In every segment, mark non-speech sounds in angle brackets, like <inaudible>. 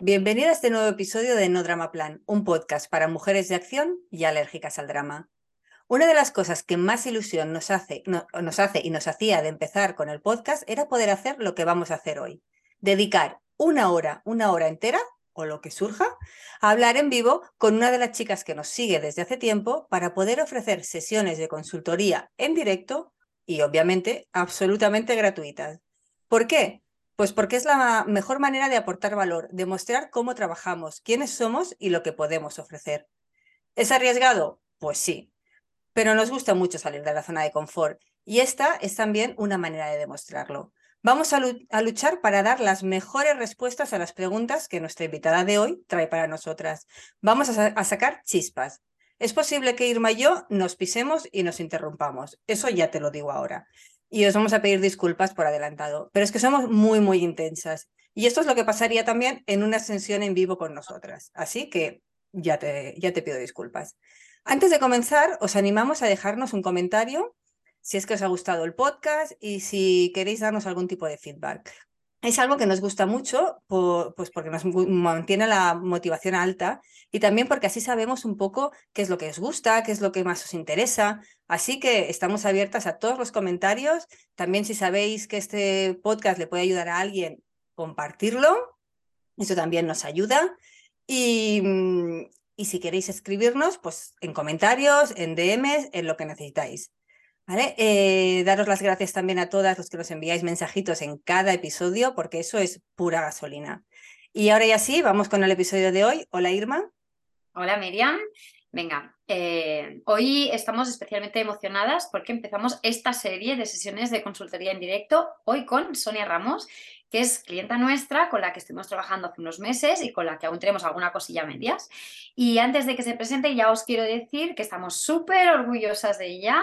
Bienvenida a este nuevo episodio de No Drama Plan, un podcast para mujeres de acción y alérgicas al drama. Una de las cosas que más ilusión nos hace, nos hace y nos hacía de empezar con el podcast era poder hacer lo que vamos a hacer hoy. Dedicar una hora, una hora entera, o lo que surja, hablar en vivo con una de las chicas que nos sigue desde hace tiempo para poder ofrecer sesiones de consultoría en directo y obviamente absolutamente gratuitas. ¿Por qué? Pues porque es la mejor manera de aportar valor, de mostrar cómo trabajamos, quiénes somos y lo que podemos ofrecer. ¿Es arriesgado? Pues sí, pero nos gusta mucho salir de la zona de confort y esta es también una manera de demostrarlo. Vamos a, luchar para dar las mejores respuestas a las preguntas que nuestra invitada de hoy trae para nosotras. Vamos a sacar chispas. Es posible que Irma y yo nos pisemos y nos interrumpamos. Eso ya te lo digo ahora y os vamos a pedir disculpas por adelantado, pero es que somos muy, muy intensas. Y esto es lo que pasaría también en una sesión en vivo con nosotras. Así que ya te, ya te pido disculpas. Antes de comenzar, os animamos a dejarnos un comentario si es que os ha gustado el podcast y si queréis darnos algún tipo de feedback es algo que nos gusta mucho, pues porque nos mantiene la motivación alta y también porque así sabemos un poco qué es lo que os gusta, qué es lo que más os interesa. Así que estamos abiertas a todos los comentarios. También si sabéis que este podcast le puede ayudar a alguien, compartirlo. Eso también nos ayuda. Y, mm, y si queréis escribirnos, pues en comentarios, en DMs, en lo que necesitáis. Eh, daros las gracias también a todas los que nos enviáis mensajitos en cada episodio, porque eso es pura gasolina. Y ahora ya sí, vamos con el episodio de hoy. Hola Irma. Hola Miriam. Venga, eh, hoy estamos especialmente emocionadas porque empezamos esta serie de sesiones de consultoría en directo hoy con Sonia Ramos, que es clienta nuestra, con la que estuvimos trabajando hace unos meses y con la que aún tenemos alguna cosilla medias. Y antes de que se presente, ya os quiero decir que estamos súper orgullosas de ella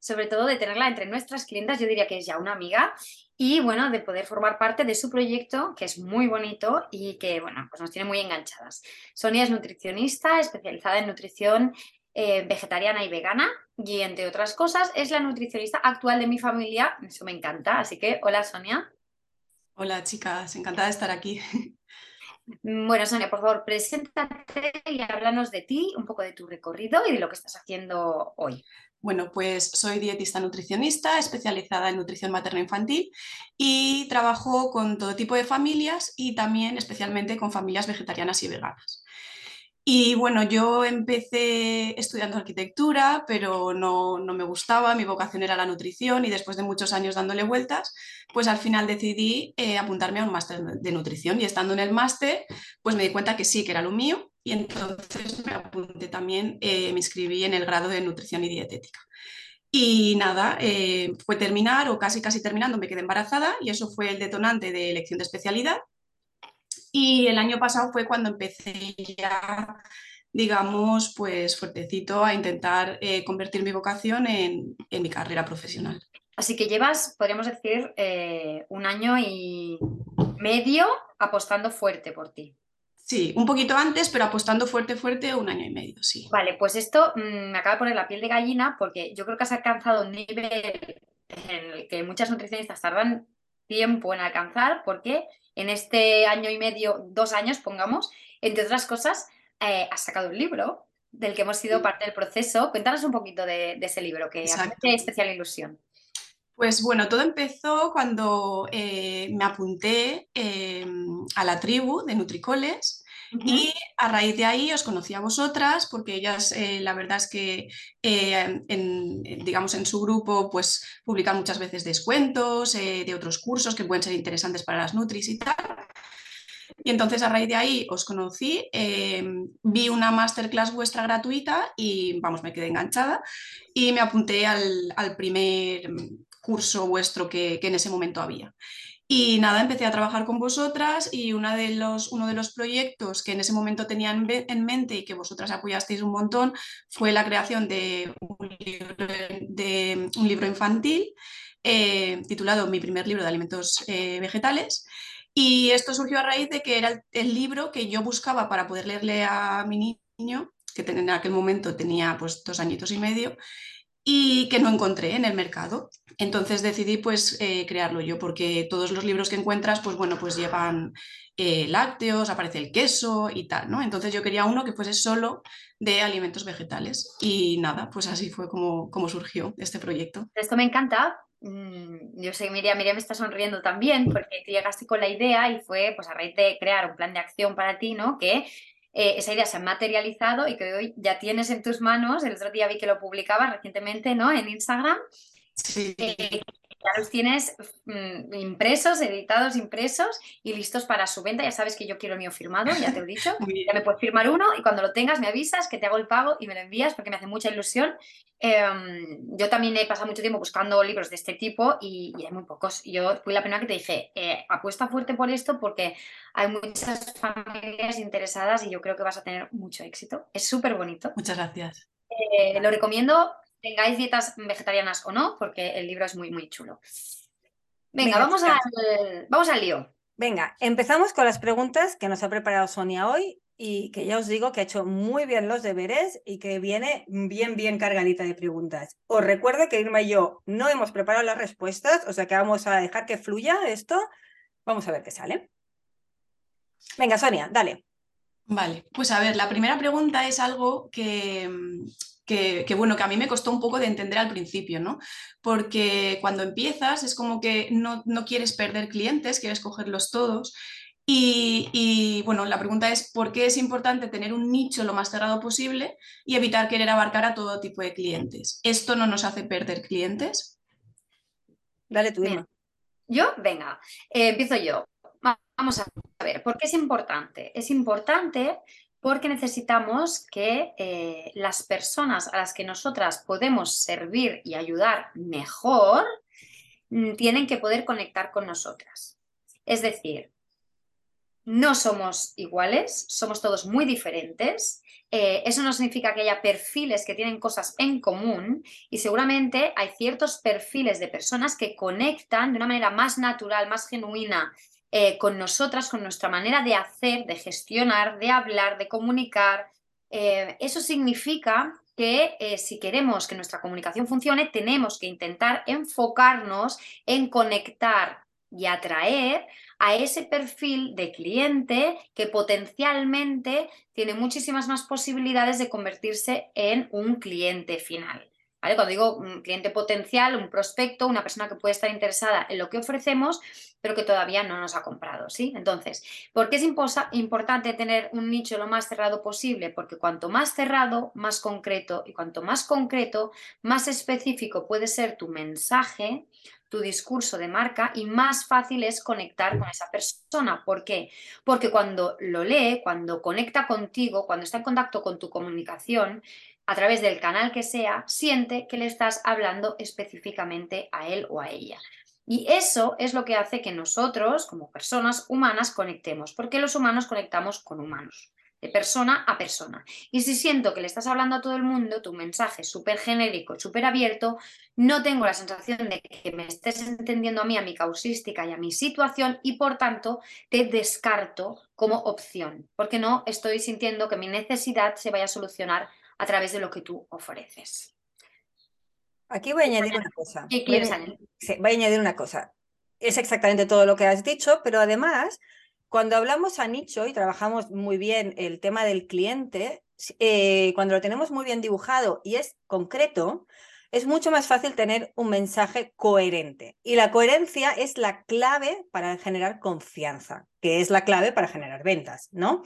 sobre todo de tenerla entre nuestras clientas, yo diría que es ya una amiga, y bueno, de poder formar parte de su proyecto, que es muy bonito y que, bueno, pues nos tiene muy enganchadas. Sonia es nutricionista, especializada en nutrición eh, vegetariana y vegana, y entre otras cosas, es la nutricionista actual de mi familia, eso me encanta, así que hola Sonia. Hola chicas, encantada de estar aquí. Bueno, Sonia, por favor, preséntate y háblanos de ti, un poco de tu recorrido y de lo que estás haciendo hoy. Bueno, pues soy dietista nutricionista, especializada en nutrición materno-infantil y trabajo con todo tipo de familias y también especialmente con familias vegetarianas y veganas. Y bueno, yo empecé estudiando arquitectura, pero no, me gustaba, mi vocación era la nutrición y después de muchos años dándole vueltas, pues al final decidí eh, apuntarme a un máster de nutrición y estando en el máster, pues me di cuenta que sí, que era lo mío y entonces me apunté también, eh, me inscribí en el grado de nutrición y dietética. Y nada, eh, fue terminar o casi casi terminando, me quedé embarazada y eso fue el detonante de elección de especialidad. Y el año pasado fue cuando empecé ya, digamos, pues fuertecito a intentar eh, convertir mi vocación en, en, mi carrera profesional. Así que llevas, podríamos decir, un año y medio apostando fuerte por ti. Sí, un poquito antes, pero apostando fuerte, fuerte, un año y medio, sí. Vale, pues esto mm, me acaba de poner la piel de gallina porque yo creo que has alcanzado un nivel en el que muchas nutricionistas tardan tiempo en alcanzar, porque en este año y medio, dos años, pongamos, entre otras cosas, eh, has sacado un libro del que hemos sido parte del proceso. Cuéntanos un poquito de, ese libro, que hace especial ilusión. Pues bueno, todo empezó cuando eh, me apunté em, a la tribu de Nutricoles y a raíz de ahí os conocí a vosotras porque ellas eh, la verdad es que eh, en, digamos en su grupo pues publican muchas veces descuentos de otros cursos que pueden ser interesantes para las Nutris y tal. Y entonces a raíz de ahí os conocí, vi una masterclass vuestra gratuita y vamos, me quedé enganchada y me apunté al, primer curso vuestro que, en ese momento había. Y nada, empecé a trabajar con vosotras y de los, uno de los proyectos que en ese momento tenía en, mente y que vosotras apoyasteis un montón fue la creación de un libro, infantil eh, titulado Mi primer libro de alimentos eh, vegetales. Y esto surgió a raíz de que era el, libro que yo buscaba para poder leerle a mi niño, que en aquel momento tenía pues dos añitos y medio, y que no encontré en el mercado. Entonces decidí pues eh, crearlo yo, porque todos los libros que encuentras, pues bueno, pues llevan eh, lácteos, aparece el queso y tal, ¿no? Entonces yo quería uno que fuese solo de alimentos vegetales. Y nada, pues así fue como, como surgió este proyecto. Esto me encanta Mm, yo sé que Miriam, Miriam está sonriendo también porque tú llegaste con la idea y fue pues a raíz de crear un plan de acción para ti, ¿no? Que eh, esa idea se ha materializado y que hoy ya tienes en tus manos. El otro día vi que lo publicabas recientemente, ¿no? En Instagram. Sí. Eh, ya los tienes mm, impresos, editados, impresos y listos para su venta. Ya sabes que yo quiero el mío firmado, ya te he dicho. <laughs> ya me puedes firmar uno y cuando lo tengas me avisas que te hago el pago y me lo envías porque me hace mucha ilusión. Em, yo también he pasado mucho tiempo buscando libros de este tipo y, hay muy pocos. Yo fui la primera que te dije, eh, apuesta fuerte por esto porque hay muchas familias interesadas y yo creo que vas a tener mucho éxito. Es súper bonito. Muchas gracias. Eh, lo recomiendo tengáis dietas vegetarianas o no, porque el libro es muy, muy chulo. Venga, vamos, al, vamos al lío. Venga, empezamos con las preguntas que nos ha preparado Sonia hoy y que ya os digo que ha hecho muy bien los deberes y que viene bien, bien cargadita de preguntas. Os recuerdo que Irma y yo no hemos preparado las respuestas, o sea que vamos a dejar que fluya esto. Vamos a ver qué sale. Venga, Sonia, dale. Vale, pues a ver, la primera pregunta es algo que, que, bueno, que a mí me costó un poco de entender al principio, ¿no? Porque cuando empiezas es como que no, quieres perder clientes, quieres cogerlos todos. Y, bueno, la pregunta es, ¿por qué es importante tener un nicho lo más cerrado posible y evitar querer abarcar a todo tipo de clientes? ¿Esto no nos hace perder clientes? Dale tú, Yo, venga, eh, empiezo yo. Vamos a ver, ¿por qué es importante? Es importante porque necesitamos que eh, las personas a las que nosotras podemos servir y ayudar mejor mm, tienen que poder conectar con nosotras. Es decir, no somos iguales, somos todos muy diferentes. Eh, eso no significa que haya perfiles que tienen cosas en común y seguramente hay ciertos perfiles de personas que conectan de una manera más natural, más genuina eh, con nosotras, con nuestra manera de hacer, de gestionar, de hablar, de comunicar. Eh, eso significa que eh, si queremos que nuestra comunicación funcione, tenemos que intentar enfocarnos en conectar y atraer a ese perfil de cliente que potencialmente tiene muchísimas más posibilidades de convertirse en un cliente final. Cuando digo un cliente potencial, un prospecto, una persona que puede estar interesada en lo que ofrecemos, pero que todavía no nos ha comprado, ¿sí? Entonces, ¿por qué es importante tener un nicho lo más cerrado posible? Porque cuanto más cerrado, más concreto, y cuanto más concreto, más específico puede ser tu mensaje, tu discurso de marca y más fácil es conectar con esa persona. ¿Por qué? Porque cuando lo lee, cuando conecta contigo, cuando está en contacto con tu comunicación, a través del canal que sea, siente que le estás hablando específicamente a él o a ella. Y eso es lo que hace que nosotros, como personas humanas, conectemos, porque los humanos conectamos con humanos, de persona a persona. Y si siento que le estás hablando a todo el mundo, tu mensaje es súper genérico, súper abierto, no tengo la sensación de que me estés entendiendo a mí, a mi causística y a mi situación, y por tanto te descarto como opción, porque no estoy sintiendo que mi necesidad se vaya a solucionar a través de lo que tú ofreces. Aquí voy a añadir una cosa. ¿Qué quieres voy a, añadir? sí, voy a añadir una cosa. Es exactamente todo lo que has dicho, pero además, cuando hablamos a nicho y trabajamos muy bien el tema del cliente, eh, cuando lo tenemos muy bien dibujado y es concreto, es mucho más fácil tener un mensaje coherente. Y la coherencia es la clave para generar confianza, que es la clave para generar ventas, ¿no?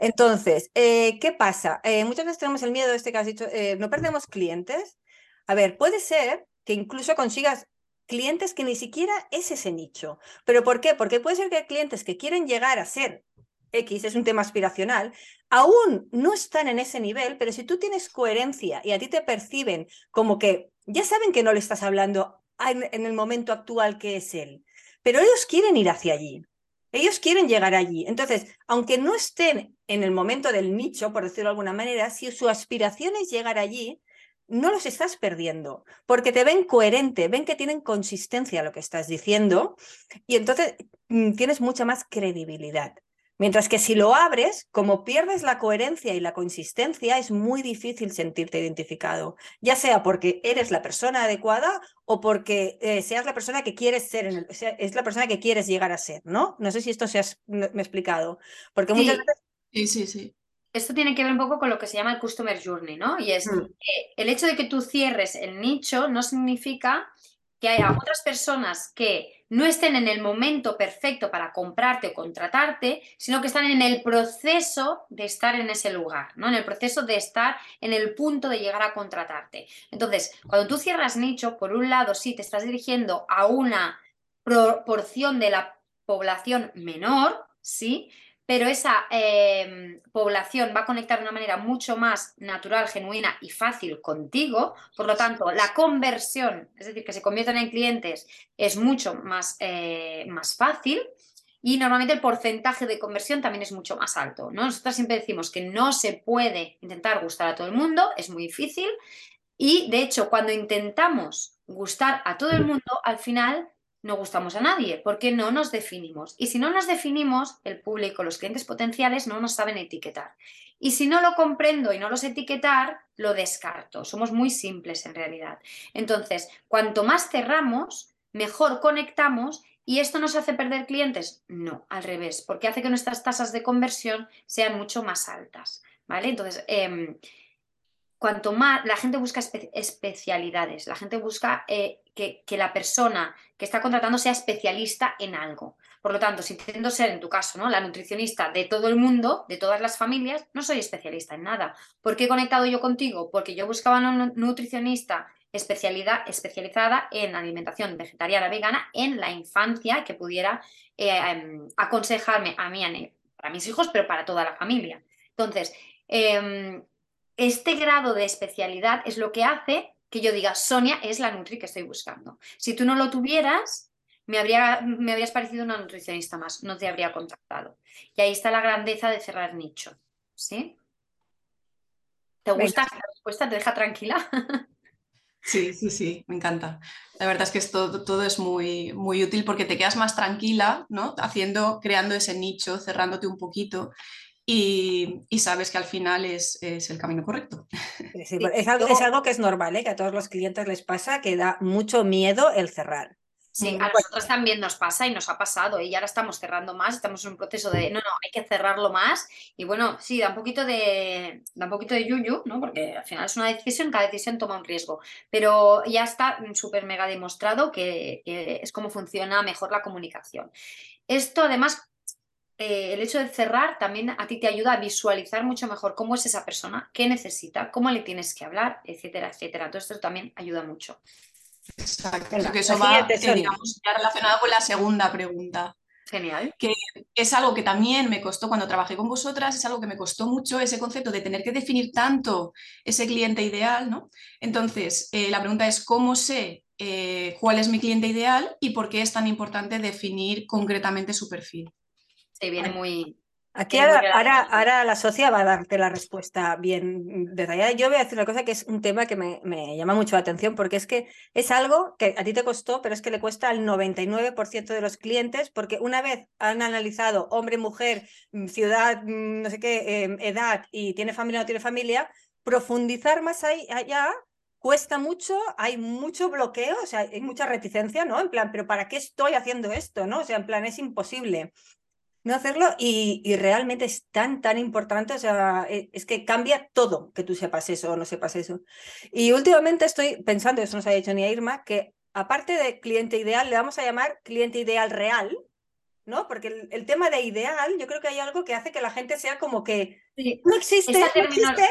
Entonces, eh, ¿qué pasa? Eh, muchas veces tenemos el miedo este que has dicho, eh, no perdemos clientes. A ver, puede ser que incluso consigas clientes que ni siquiera es ese nicho. ¿Pero por qué? Porque puede ser que hay clientes que quieren llegar a ser X, es un tema aspiracional, aún no están en ese nivel, pero si tú tienes coherencia y a ti te perciben como que ya saben que no le estás hablando en, el momento actual que es él, pero ellos quieren ir hacia allí. Ellos quieren llegar allí. Entonces, aunque no estén en el momento del nicho, por decirlo de alguna manera, si su aspiración es llegar allí, no los estás perdiendo, porque te ven coherente, ven que tienen consistencia lo que estás diciendo y entonces mm, tienes mucha más credibilidad. Mientras que si lo abres, como pierdes la coherencia y la consistencia, es muy difícil sentirte identificado, ya sea porque eres la persona adecuada o porque eh, seas la persona que quieres ser, en el, es la persona que quieres llegar a ser, ¿no? No sé si esto se me he explicado, porque sí. muchas veces... Sí, sí, sí. Esto tiene que ver un poco con lo que se llama el Customer Journey, ¿no? Y es Mm. que el hecho de que tú cierres el nicho no significa que haya otras personas que no estén en el momento perfecto para comprarte o contratarte, sino que están en el proceso de estar en ese lugar, ¿no? En el proceso de estar en el punto de llegar a contratarte. Entonces, cuando tú cierras nicho, por un lado, sí, te estás dirigiendo a una proporción de la población menor, ¿sí? Pero esa eh, población va a conectar de una manera mucho más natural, genuina y fácil contigo. Por lo tanto, la conversión, es decir, que se conviertan en clientes, es mucho más, eh, más fácil. Y normalmente el porcentaje de conversión también es mucho más alto. ¿no? Nosotros siempre decimos que no se puede intentar gustar a todo el mundo, es muy difícil. Y de hecho, cuando intentamos gustar a todo el mundo, al final no gustamos a nadie, porque no nos definimos. Y si no nos definimos, el público, los clientes potenciales no nos saben etiquetar. Y si no lo comprendo y no los etiquetar, lo descarto. Somos muy simples en realidad. Entonces, cuanto más cerramos, mejor conectamos ¿Y esto nos hace perder clientes? No, al revés, porque hace que nuestras tasas de conversión sean mucho más altas. ¿Vale? Entonces, eh, cuanto más la gente busca espe especialidades, la gente busca eh, que, la persona que está contratando sea especialista en algo. Por lo tanto, si intento ser, en tu caso, ¿no? la nutricionista de todo el mundo, de todas las familias, no soy especialista en nada. ¿Por qué he conectado yo contigo? Porque yo buscaba una nutricionista especialidad, especializada en alimentación vegetariana vegana en la infancia que pudiera eh, eh, aconsejarme a mí, para mis hijos, pero para toda la familia. Entonces, eh, este grado de especialidad es lo que hace que yo diga, Sonia es la Nutri que estoy buscando. Si tú no lo tuvieras, me, habría, me habrías parecido una nutricionista más, no te habría contactado. Y ahí está la grandeza de cerrar nicho. ¿Sí? ¿Te gusta esta respuesta? ¿Te deja tranquila? <laughs> Sí, sí, sí, me encanta. La verdad es que esto, todo es muy, muy útil porque te quedas más tranquila, ¿no? Haciendo, creando ese nicho, cerrándote un poquito y, y, sabes que al final es, es el camino correcto. Sí, es, algo, es, algo, que es normal, ¿eh? que a todos los clientes les pasa, que da mucho miedo el cerrar. Sí, a nosotros también nos pasa y nos ha pasado y ahora estamos cerrando más, estamos en un proceso de, no, no, hay que cerrarlo más y bueno, sí, da un poquito de, da un poquito de yuyu, ¿no? Porque al final es una decisión, cada decisión toma un riesgo, pero ya está súper mega demostrado que, que es como funciona mejor la comunicación. Esto además eh, el hecho de cerrar también a ti te ayuda a visualizar mucho mejor cómo es esa persona, qué necesita, cómo le tienes que hablar, etcétera, etcétera. Todo esto también ayuda mucho. Exacto, Venga, que eso va eh, digamos, ya relacionado con la segunda pregunta. Genial. Que es algo que también me costó cuando trabajé con vosotras, es algo que me costó mucho ese concepto de tener que definir tanto ese cliente ideal, ¿no? Entonces, eh, la pregunta es, ¿cómo sé eh, cuál es mi cliente ideal y por qué es tan importante definir concretamente su perfil? Sí, viene muy, Aquí ahora, ahora, ahora, la socia va a darte la respuesta bien detallada. Yo voy a decir una cosa que es un tema que me, me, llama mucho la atención porque es que es algo que a ti te costó, pero es que le cuesta al 99% de los clientes porque una vez han analizado hombre, mujer, ciudad, no sé qué, eh, edad y tiene familia o no tiene familia, profundizar más ahí, allá cuesta mucho, hay mucho bloqueo, o sea, hay mucha reticencia, ¿no? En plan, pero ¿para qué estoy haciendo esto? ¿No? O sea, en plan, es imposible no hacerlo y, y, realmente es tan, tan importante, o sea, e, es que cambia todo que tú sepas eso o no sepas eso. Y últimamente estoy pensando, eso no se ha dicho ni a Irma, que aparte de cliente ideal, le vamos a llamar cliente ideal real, ¿no? Porque el, tema de ideal, yo creo que hay algo que hace que la gente sea como que no existe, no existe,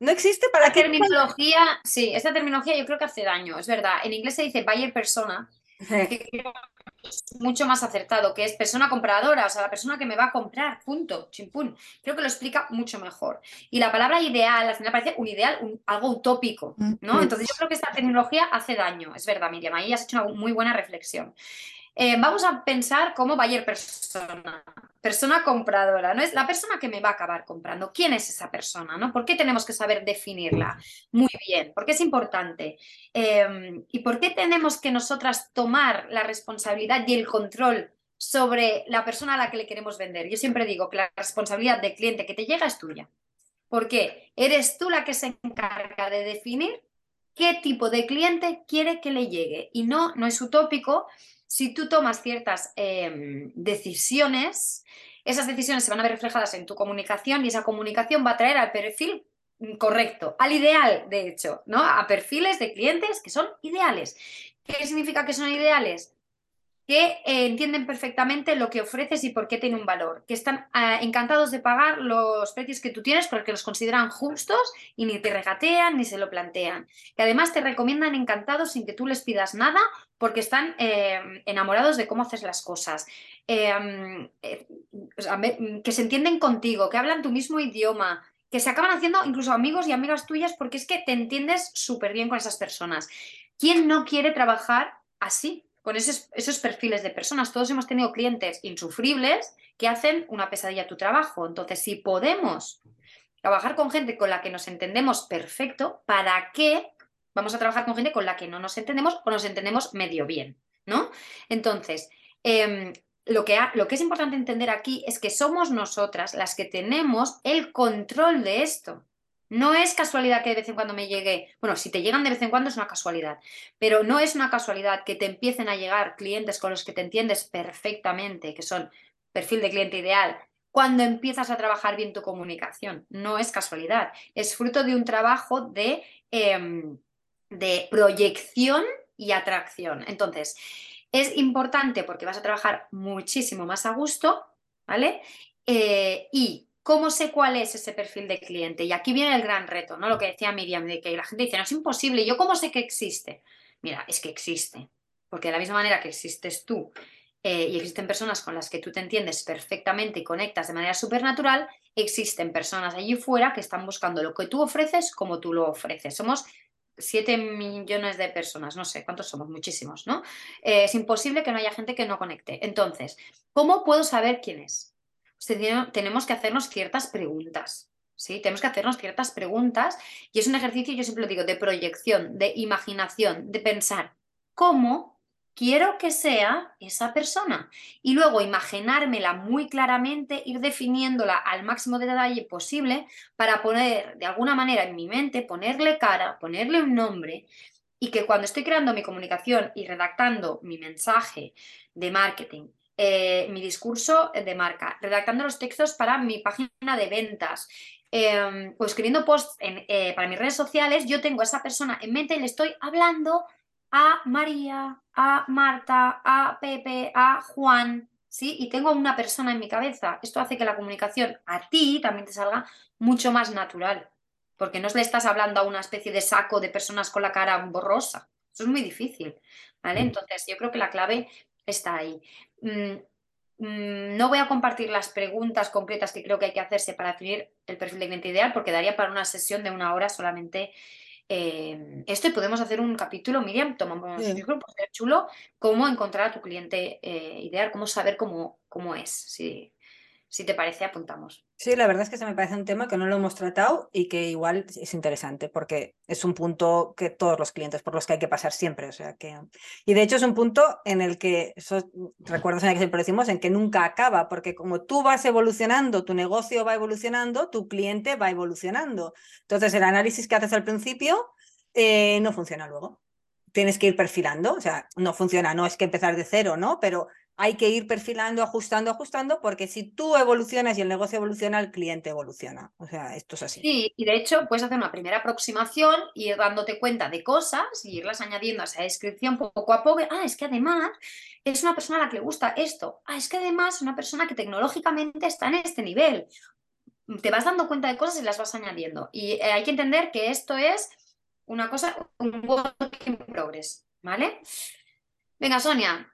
no existe para la terminología, sí, esta terminología yo creo que hace daño, es verdad. En inglés se dice buyer persona, <laughs> es mucho más acertado, que es persona compradora, o sea, la persona que me va a comprar, punto, chimpún. Creo que lo explica mucho mejor. Y la palabra ideal, al final parece un ideal, algo utópico, ¿no? Entonces yo creo que esta terminología hace daño, es verdad, Miriam, ahí has hecho una muy buena reflexión. Eh, vamos a pensar como buyer persona, persona compradora, ¿no? Es la persona que me va a acabar comprando. ¿Quién es esa persona? ¿no? ¿Por qué tenemos que saber definirla muy bien? ¿Por qué es importante? Em, ¿Y por qué tenemos que nosotras tomar la responsabilidad y el control sobre la persona a la que le queremos vender? Yo siempre digo que la responsabilidad del cliente que te llega es tuya. ¿Por qué? Eres tú la que se encarga de definir qué tipo de cliente quiere que le llegue. Y no, no es utópico si tú tomas ciertas em, decisiones, esas decisiones se van a ver reflejadas en tu comunicación y esa comunicación va a traer al perfil correcto, al ideal, de hecho, ¿no? A perfiles de clientes que son ideales. ¿Qué significa que son ideales? Que eh, entienden perfectamente lo que ofreces y por qué tiene un valor, que están ah, encantados de pagar los precios que tú tienes porque los consideran justos y ni te regatean ni se lo plantean, que además te recomiendan encantados sin que tú les pidas nada porque están eh, enamorados de cómo haces las cosas, eh, que se entienden contigo, que hablan tu mismo idioma, que se acaban haciendo incluso amigos y amigas tuyas porque es que te entiendes súper bien con esas personas. ¿Quién no quiere trabajar así? Con esos, esos, perfiles de personas. Todos hemos tenido clientes insufribles que hacen una pesadilla a tu trabajo. Entonces, si podemos trabajar con gente con la que nos entendemos perfecto, ¿para qué vamos a trabajar con gente con la que no nos entendemos o nos entendemos medio bien? ¿No? Entonces, em, lo, que lo que es importante entender aquí es que somos nosotras las que tenemos el control de esto. No es casualidad que de vez en cuando me llegue, bueno, si te llegan de vez en cuando es una casualidad, pero no es una casualidad que te empiecen a llegar clientes con los que te entiendes perfectamente, que son perfil de cliente ideal, cuando empiezas a trabajar bien tu comunicación. No es casualidad, es fruto de un trabajo de, em, de proyección y atracción. Entonces, es importante porque vas a trabajar muchísimo más a gusto, ¿vale? Eh, y ¿Cómo sé cuál es ese perfil de cliente? Y aquí viene el gran reto, ¿no? Lo que decía Miriam, de que la gente dice, no es imposible, ¿yo cómo sé que existe? Mira, es que existe, porque de la misma manera que existes tú eh, y existen personas con las que tú te entiendes perfectamente y conectas de manera supernatural, existen personas allí fuera que están buscando lo que tú ofreces como tú lo ofreces. Somos 7 millones de personas, no sé cuántos somos, muchísimos, ¿no? Eh, es imposible que no haya gente que no conecte. Entonces, ¿cómo puedo saber quién es? Tenemos que hacernos ciertas preguntas. ¿sí? Tenemos que hacernos ciertas preguntas y es un ejercicio, yo siempre lo digo, de proyección, de imaginación, de pensar cómo quiero que sea esa persona y luego imaginármela muy claramente, ir definiéndola al máximo de detalle posible para poner de alguna manera en mi mente, ponerle cara, ponerle un nombre y que cuando estoy creando mi comunicación y redactando mi mensaje de marketing, eh, mi discurso de marca, redactando los textos para mi página de ventas, em, o escribiendo posts eh, para mis redes sociales, yo tengo a esa persona en mente y le estoy hablando a María, a Marta, a Pepe, a Juan, ¿sí? Y tengo una persona en mi cabeza. Esto hace que la comunicación a ti también te salga mucho más natural, porque no le estás hablando a una especie de saco de personas con la cara borrosa. Eso es muy difícil, ¿vale? Mm. Entonces, yo creo que la clave está ahí. Mm, mm, no voy a compartir las preguntas concretas que creo que hay que hacerse para definir el perfil de cliente ideal, porque daría para una sesión de una hora solamente eh, esto y podemos hacer un capítulo, Miriam, tomamos un grupo, chulo, cómo encontrar a tu cliente eh, ideal, cómo saber cómo, cómo es. Si, si te parece, apuntamos. Sí, la verdad es que se me parece un tema que no lo hemos tratado y que igual es interesante porque es un punto que todos los clientes por los que hay que pasar siempre. O sea que... Y de hecho es un punto en el que, eso, recuerdas en que siempre decimos, en que nunca acaba, porque como tú vas evolucionando, tu negocio va evolucionando, tu cliente va evolucionando. Entonces el análisis que haces al principio eh, no funciona luego. Tienes que ir perfilando, o sea, no funciona, no es que empezar de cero, ¿no? Pero hay que ir perfilando, ajustando, ajustando, porque si tú evolucionas y el negocio evoluciona, el cliente evoluciona. O sea, esto es así. Sí, y de hecho puedes hacer una primera aproximación y ir dándote cuenta de cosas y irlas añadiendo a esa descripción poco a poco. Ah, es que además es una persona a la que le gusta esto. Ah, es que además es una persona que tecnológicamente está en este nivel. Te vas dando cuenta de cosas y las vas añadiendo. Y eh, hay que entender que esto es una cosa, un work in ¿vale? Venga, Sonia,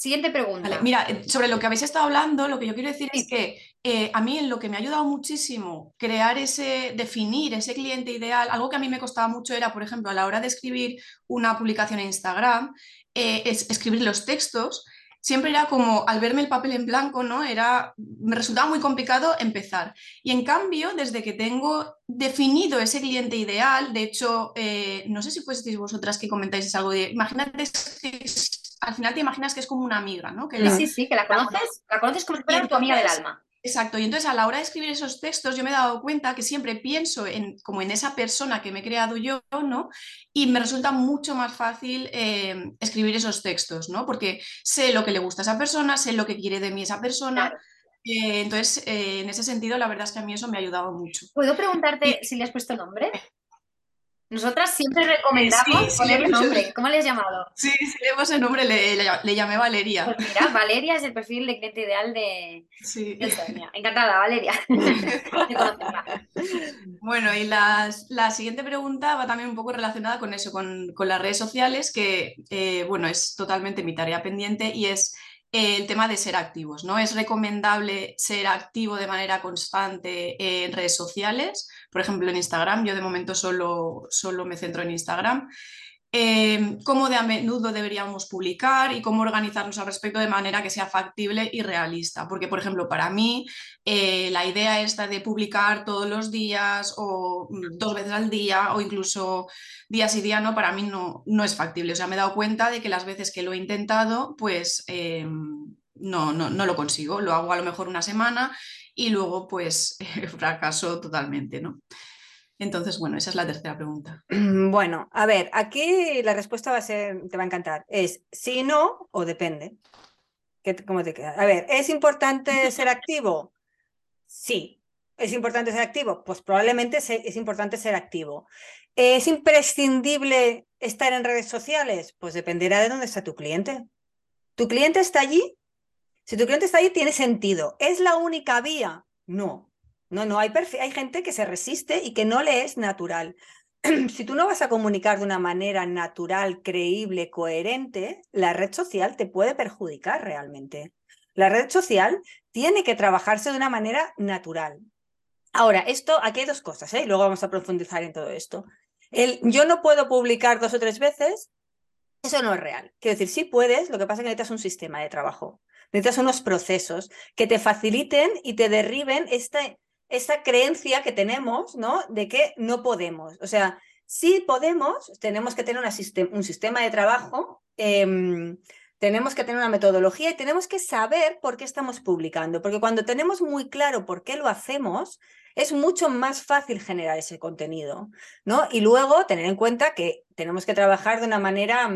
Siguiente pregunta. mira, eh, sobre lo que habéis estado hablando, lo que yo quiero decir es que eh, a mí en lo que me ha ayudado muchísimo crear ese, definir ese cliente ideal, algo que a mí me costaba mucho era, por ejemplo, a la hora de escribir una publicación en Instagram, eh, es escribir los textos, siempre era como al verme el papel en blanco, ¿no? Era, me resultaba muy complicado empezar. Y en cambio, desde que tengo definido ese cliente ideal, de hecho, no sé si fuisteis vosotras que comentáis algo de, imagínate al final te imaginas que es como una amiga, ¿no? Que sí, sí, que la conoces, la conoces como tu amiga del alma. Exacto, y entonces a la hora de escribir esos textos yo me he dado cuenta que siempre pienso en, como en esa persona que me he creado yo, ¿no? Y me resulta mucho más fácil eh, escribir esos textos, ¿no? Porque sé lo que le gusta a esa persona, sé lo que quiere de mí esa persona. Eh, entonces, eh, en ese sentido, la verdad es que a mí eso me ha ayudado mucho. ¿Puedo preguntarte si le has puesto nombre? Nosotras siempre recomendamos ponerle nombre. ¿Cómo le has llamado? Sí, sí, le puse el nombre, le, llamé Valeria. Pues mira, Valeria es el perfil de cliente ideal de, sí. Encantada, Valeria. <laughs> bueno, y la siguiente pregunta va también un poco relacionada con eso, con, las redes sociales, que eh, bueno, es totalmente mi tarea pendiente y es el tema de ser activos, ¿no? Es recomendable ser activo de manera constante en redes sociales, por ejemplo en Instagram, yo de momento solo, solo me centro en Instagram. Em, cómo de a menudo deberíamos publicar y cómo organizarnos al respecto de manera que sea factible y realista. Porque, por ejemplo, para mí eh, la idea esta de publicar todos los días o mm, dos veces al día o incluso días y días, no, para mí no, no es factible. O sea, me he dado cuenta de que las veces que lo he intentado, pues em, no, no, no lo consigo. Lo hago a lo mejor una semana y luego pues <laughs> fracaso totalmente, ¿no? Entonces, bueno, esa es la tercera pregunta. <clears throat> Bueno, a ver, aquí la respuesta va a ser, te va a encantar, es sí, no o depende. ¿Cómo te queda? A ver, ¿es importante <laughs> ser activo? Sí. ¿Es importante ser activo? Pues probablemente es importante ser activo. ¿Es imprescindible estar en redes sociales? Pues dependerá de dónde está tu cliente. ¿Tu cliente está allí? Si tu cliente está allí, tiene sentido. ¿Es la única vía? No. No, no, hay, hay gente que se resiste y que no le es natural. <clears throat> si tú no vas a comunicar de una manera natural, creíble, coherente, la red social te puede perjudicar realmente. La red social tiene que trabajarse de una manera natural. Ahora, esto, aquí hay dos cosas, ¿eh? luego vamos a profundizar en todo esto. El, yo no puedo publicar dos o tres veces, eso no es real. Quiero decir, sí puedes, lo que pasa es que necesitas un sistema de trabajo, necesitas unos procesos que te faciliten y te derriben este, esa creencia que tenemos, ¿no? De que no podemos. O sea, sí podemos, tenemos que tener un sistema de trabajo, em, tenemos que tener una metodología y tenemos que saber por qué estamos publicando, porque cuando tenemos muy claro por qué lo hacemos, es mucho más fácil generar ese contenido, ¿no? Y luego tener en cuenta que tenemos que trabajar de una manera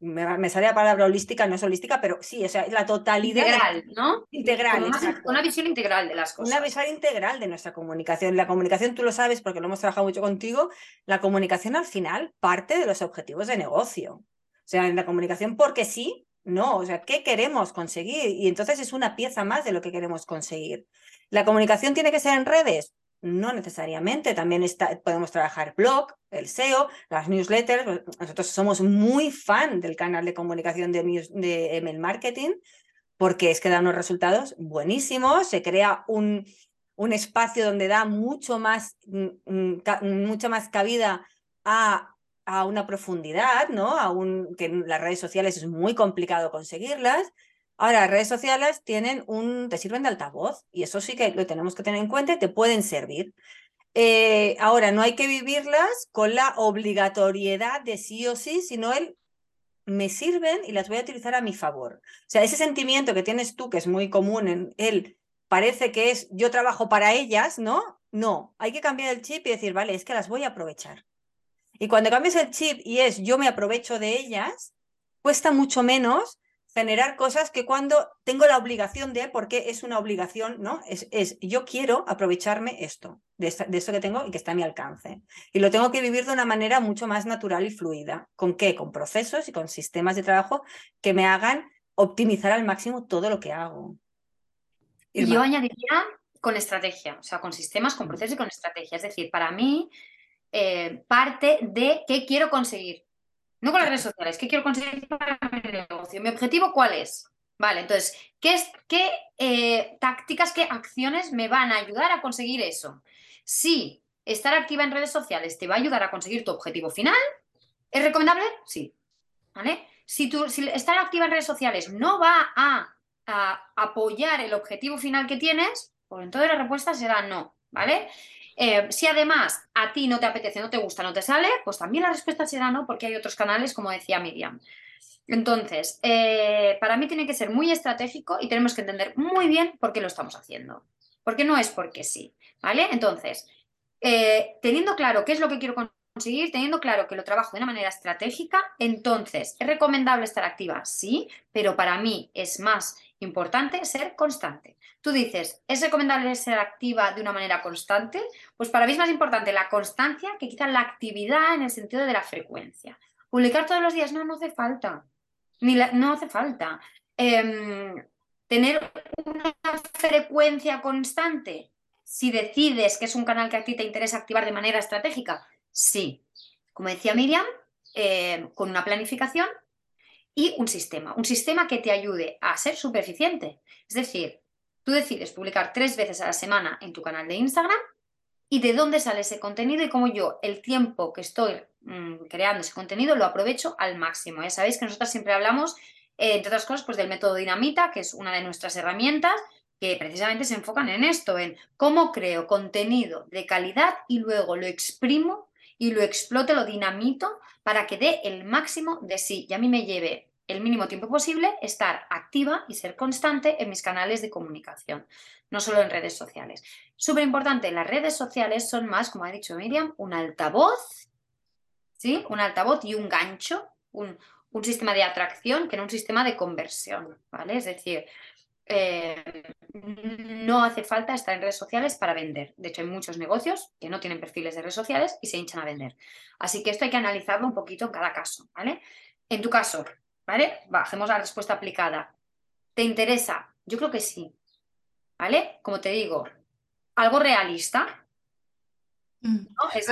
mm, me, sale la palabra holística, no es holística, pero sí, o sea, la totalidad. Integral, ¿no? Integral, una, una, visión integral de las cosas. Una visión integral de nuestra comunicación. La comunicación, tú lo sabes porque lo hemos trabajado mucho contigo, la comunicación al final parte de los objetivos de negocio. O sea, en la comunicación, porque sí, no, o sea, ¿qué queremos conseguir? Y entonces es una pieza más de lo que queremos conseguir. ¿La comunicación tiene que ser en redes? No necesariamente, también está, podemos trabajar blog, el SEO, las newsletters. Nosotros somos muy fan del canal de comunicación de, de email marketing porque es que da unos resultados buenísimos, se crea un, un espacio donde da mucho más, mm, mm, mucha más cabida a, a una profundidad, ¿no? A que en las redes sociales es muy complicado conseguirlas. Ahora, las redes sociales tienen un, te sirven de altavoz y eso sí que lo tenemos que tener en cuenta y te pueden servir. Eh, ahora, no hay que vivirlas con la obligatoriedad de sí o sí, sino el me sirven y las voy a utilizar a mi favor. O sea, ese sentimiento que tienes tú, que es muy común en él, parece que es yo trabajo para ellas, ¿no? No, hay que cambiar el chip y decir, vale, es que las voy a aprovechar. Y cuando cambias el chip y es yo me aprovecho de ellas, cuesta mucho menos generar cosas que cuando tengo la obligación de, porque es una obligación, ¿no? Es, es yo quiero aprovecharme esto, de, de esto que tengo y que está a mi alcance. Y lo tengo que vivir de una manera mucho más natural y fluida. ¿Con qué? Con procesos y con sistemas de trabajo que me hagan optimizar al máximo todo lo que hago. Y yo añadiría con estrategia, o sea, con sistemas, con procesos y con estrategia. Es decir, para mí, eh, parte de qué quiero conseguir. No con las redes sociales, ¿qué quiero conseguir para mi negocio? ¿Mi objetivo cuál es? Vale, entonces, ¿qué, es, qué eh, tácticas, qué acciones me van a ayudar a conseguir eso? Si estar activa en redes sociales te va a ayudar a conseguir tu objetivo final, ¿es recomendable? Sí. ¿Vale? Si, tú, si estar activa en redes sociales no va a, a apoyar el objetivo final que tienes, pues entonces la respuesta será no, ¿vale? Eh, si además a ti no te apetece, no te gusta, no te sale, pues también la respuesta será no, porque hay otros canales, como decía Miriam. Entonces, eh, para mí tiene que ser muy estratégico y tenemos que entender muy bien por qué lo estamos haciendo. Porque no es porque sí, ¿vale? Entonces, eh, teniendo claro qué es lo que quiero conseguir, teniendo claro que lo trabajo de una manera estratégica, entonces, ¿es recomendable estar activa? Sí, pero para mí es más importante ser constante. Tú dices, ¿es recomendable ser activa de una manera constante? Pues para mí es más importante la constancia que quizá la actividad en el sentido de la frecuencia. Publicar todos los días, no, no hace falta. Ni no hace falta. Em, tener una frecuencia constante, si decides que es un canal que a ti te interesa activar de manera estratégica, sí. Como decía Miriam, em, con una planificación y un sistema. Un sistema que te ayude a ser súper eficiente. Es decir, Tú decides publicar tres veces a la semana en tu canal de Instagram y de dónde sale ese contenido y cómo yo el tiempo que estoy mm, creando ese contenido lo aprovecho al máximo. Ya sabéis que nosotros siempre hablamos, eh, entre otras cosas, pues del método Dinamita, que es una de nuestras herramientas que precisamente se enfocan en esto, en cómo creo contenido de calidad y luego lo exprimo y lo exploto, lo dinamito para que dé el máximo de sí y a mí me lleve el mínimo tiempo posible, estar activa y ser constante en mis canales de comunicación, no solo en redes sociales. Súper importante, las redes sociales son más, como ha dicho Miriam, un altavoz, ¿sí? Un altavoz y un gancho, un, sistema de atracción que no un sistema de conversión, ¿vale? Es decir, eh, no hace falta estar en redes sociales para vender. De hecho, hay muchos negocios que no tienen perfiles de redes sociales y se hinchan a vender. Así que esto hay que analizarlo un poquito en cada caso, ¿vale? En tu caso, ¿Vale? Bajemos la respuesta aplicada. ¿Te interesa? Yo creo que sí. ¿Vale? Como te digo, algo realista. Mm.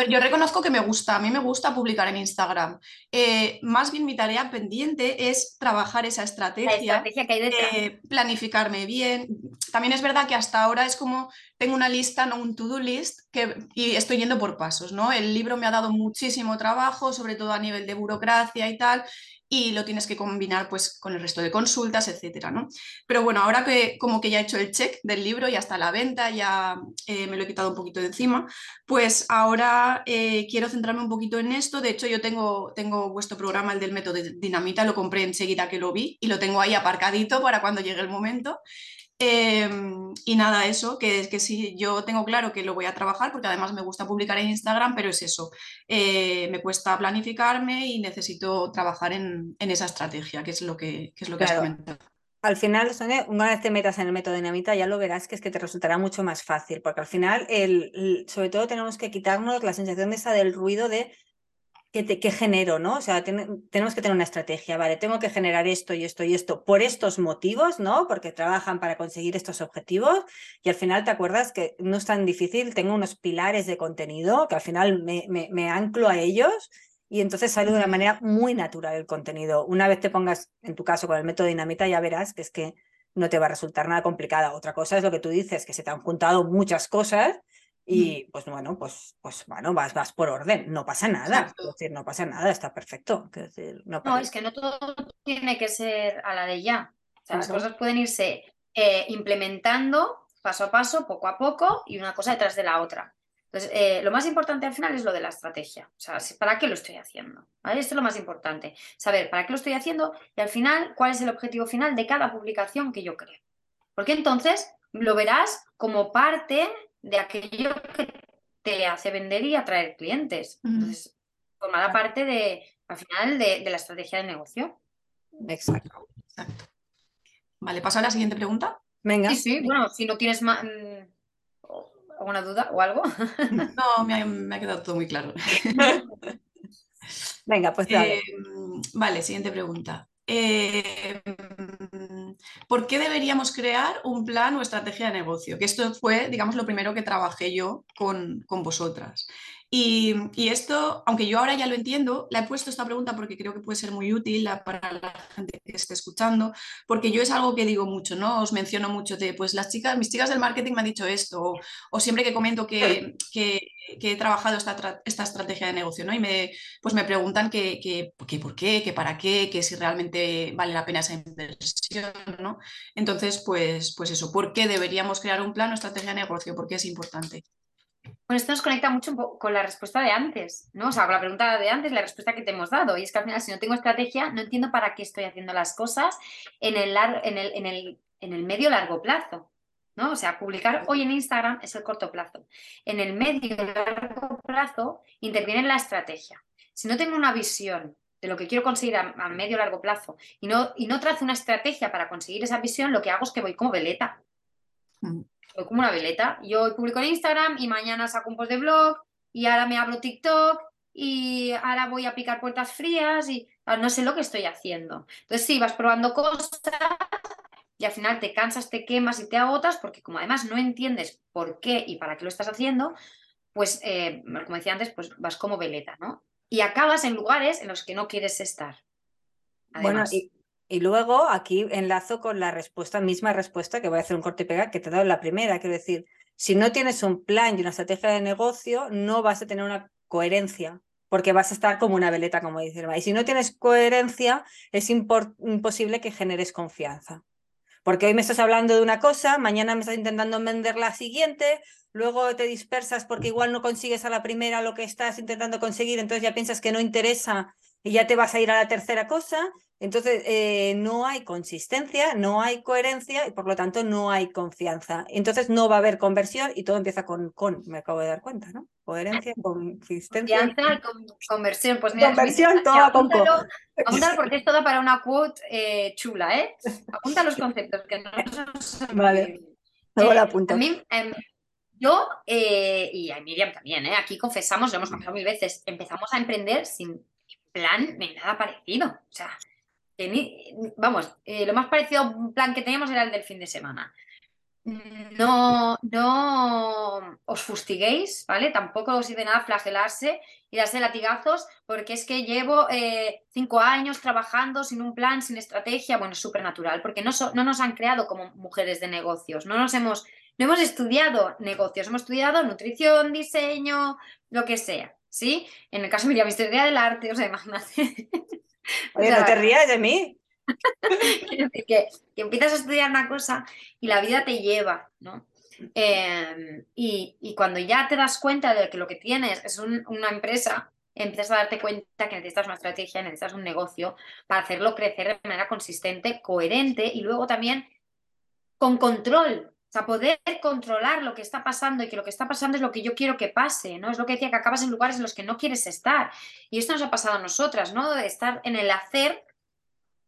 yo reconozco que me gusta, a mí me gusta publicar en Instagram. Eh, más bien mi tarea pendiente es trabajar esa estrategia, eh, planificarme bien. También es verdad que hasta ahora es como tengo una lista, no un to-do list, que, y estoy yendo por pasos. ¿no? El libro me ha dado muchísimo trabajo, sobre todo a nivel de burocracia y tal, y lo tienes que combinar pues con el resto de consultas, etcétera, ¿no? Pero bueno, ahora que como que ya he hecho el check del libro, ya está la venta, ya eh, me lo he quitado un poquito de encima, pues ahora eh, quiero centrarme un poquito en esto. De hecho, yo tengo, tengo vuestro programa, el del método Dinamita, lo compré enseguida que lo vi y lo tengo ahí aparcadito para cuando llegue el momento. Em, y nada, eso, que es que sí, yo tengo claro que lo voy a trabajar porque además me gusta publicar en Instagram, pero es eso, eh, me cuesta planificarme y necesito trabajar en, esa estrategia, que es lo que, es lo que has comentado. Al final, Sonia, una vez te metas en el método dinamita, ya lo verás que es que te resultará mucho más fácil, porque al final, el, sobre todo tenemos que quitarnos la sensación de esa del ruido de ¿qué, genero, no? O sea, tenemos que tener una estrategia, ¿vale? Tengo que generar esto y esto y esto por estos motivos, ¿no? Porque trabajan para conseguir estos objetivos y al final te acuerdas que no es tan difícil, tengo unos pilares de contenido que al final me, me, anclo a ellos y entonces sale de una manera muy natural el contenido. Una vez te pongas, en tu caso, con el método dinamita, ya verás que es que no te va a resultar nada complicada. Otra cosa es lo que tú dices, que se te han juntado muchas cosas y pues bueno, pues, pues bueno, vas, vas por orden, no pasa nada. Es decir, no pasa nada, está perfecto. no, es que no todo tiene que ser a la de ya. las cosas pueden irse eh, implementando paso a paso, poco a poco, y una cosa detrás de la otra. Entonces, eh, lo más importante al final es lo de la estrategia. O sea, ¿para qué lo estoy haciendo? Esto es lo más importante. Saber para qué lo estoy haciendo y al final cuál es el objetivo final de cada publicación que yo creo. Porque entonces lo verás como parte de aquello que te hace vender y atraer clientes. Entonces, formará parte de, al final, de, la estrategia de negocio. Exacto. Exacto. Vale, paso a la siguiente pregunta. Venga. Sí, sí, bueno, si no tienes más, mm, alguna duda o algo. <laughs> No, me ha, quedado todo muy claro. Venga, pues dale. Eh, vale, siguiente pregunta. Eh, ¿Por qué deberíamos crear un plan o estrategia de negocio? Que esto fue, digamos, lo primero que trabajé yo con, con vosotras. Y, esto, aunque yo ahora ya lo entiendo, la he puesto esta pregunta porque creo que puede ser muy útil para la gente que esté escuchando, porque yo es algo que digo mucho, ¿no? Os menciono mucho de, pues las chicas, mis chicas del marketing me han dicho esto, o, siempre que comento que, <laughs> he trabajado esta, esta, estrategia de negocio, ¿no? Y me, pues me preguntan que, que, por qué, que para qué, que si realmente vale la pena esa inversión, ¿no? Entonces, pues, pues eso, ¿por qué deberíamos crear un plan o estrategia de negocio? ¿Por qué es importante? Bueno, esto nos conecta mucho con la respuesta de antes, ¿no? O sea, con la pregunta de antes, la respuesta que te hemos dado. Y es que al final, si no tengo estrategia, no entiendo para qué estoy haciendo las cosas en el, en el, en el, en el medio largo plazo. ¿no? O sea, publicar hoy en Instagram es el corto plazo. En el medio largo plazo interviene la estrategia. Si no tengo una visión de lo que quiero conseguir a, medio largo plazo y no, y no trazo una estrategia para conseguir esa visión, lo que hago es que voy como veleta. Mm como una veleta. Yo publico en Instagram y mañana saco un post de blog y ahora me abro TikTok y ahora voy a picar puertas frías y ah, no sé lo que estoy haciendo. Entonces sí, vas probando cosas y al final te cansas, te quemas y te agotas porque como además no entiendes por qué y para qué lo estás haciendo, pues eh, como decía antes, pues vas como veleta, ¿no? Y acabas en lugares en los que no quieres estar. Bueno, y, y luego aquí enlazo con la respuesta, misma respuesta que voy a hacer un corte y pega que te he dado en la primera. Quiero decir, si no tienes un plan y una estrategia de negocio, no vas a tener una coherencia, porque vas a estar como una veleta, como dice Y si no tienes coherencia, es imposible que generes confianza. Porque hoy me estás hablando de una cosa, mañana me estás intentando vender la siguiente, luego te dispersas porque igual no consigues a la primera lo que estás intentando conseguir, entonces ya piensas que no interesa y ya te vas a ir a la tercera cosa. Entonces, eh, no hay consistencia, no hay coherencia y por lo tanto no hay confianza. Entonces, no va a haber conversión y todo empieza con, con me acabo de dar cuenta, ¿no? Coherencia, consistencia. Confianza, con, conversión. Pues mira, conversión, todo apúntalo, apúntalo porque esto da para una quote eh, chula, ¿eh? Apunta los conceptos que no <laughs> Vale, luego la apunto. También, em, yo, eh, y a Miriam también, ¿eh? aquí confesamos, lo hemos contado mil veces, empezamos a emprender sin plan ni nada parecido. O sea, vamos, eh, lo más parecido a un plan que teníamos era el del fin de semana. No, no os fustiguéis, ¿vale? Tampoco os de nada flagelarse y darse latigazos, porque es que llevo eh, cinco años trabajando sin un plan, sin estrategia. Bueno, es súper natural, porque no, no nos han creado como mujeres de negocios, no nos hemos, no hemos estudiado negocios, hemos estudiado nutrición, diseño, lo que sea. ¿Sí? En el caso de Miriam, historia del arte, o sea, imagínate. <laughs> Oye, no te rías de mí. <laughs> que, empiezas a estudiar una cosa y la vida te lleva, ¿no? Em, y, cuando ya te das cuenta de que lo que tienes es una empresa, empiezas a darte cuenta que necesitas una estrategia, necesitas un negocio para hacerlo crecer de manera consistente, coherente y luego también con control, o sea, poder controlar lo que está pasando y que lo que está pasando es lo que yo quiero que pase, ¿no? Es lo que decía, que acabas en lugares en los que no quieres estar. Y esto nos ha pasado a nosotras, ¿no? De estar en el hacer,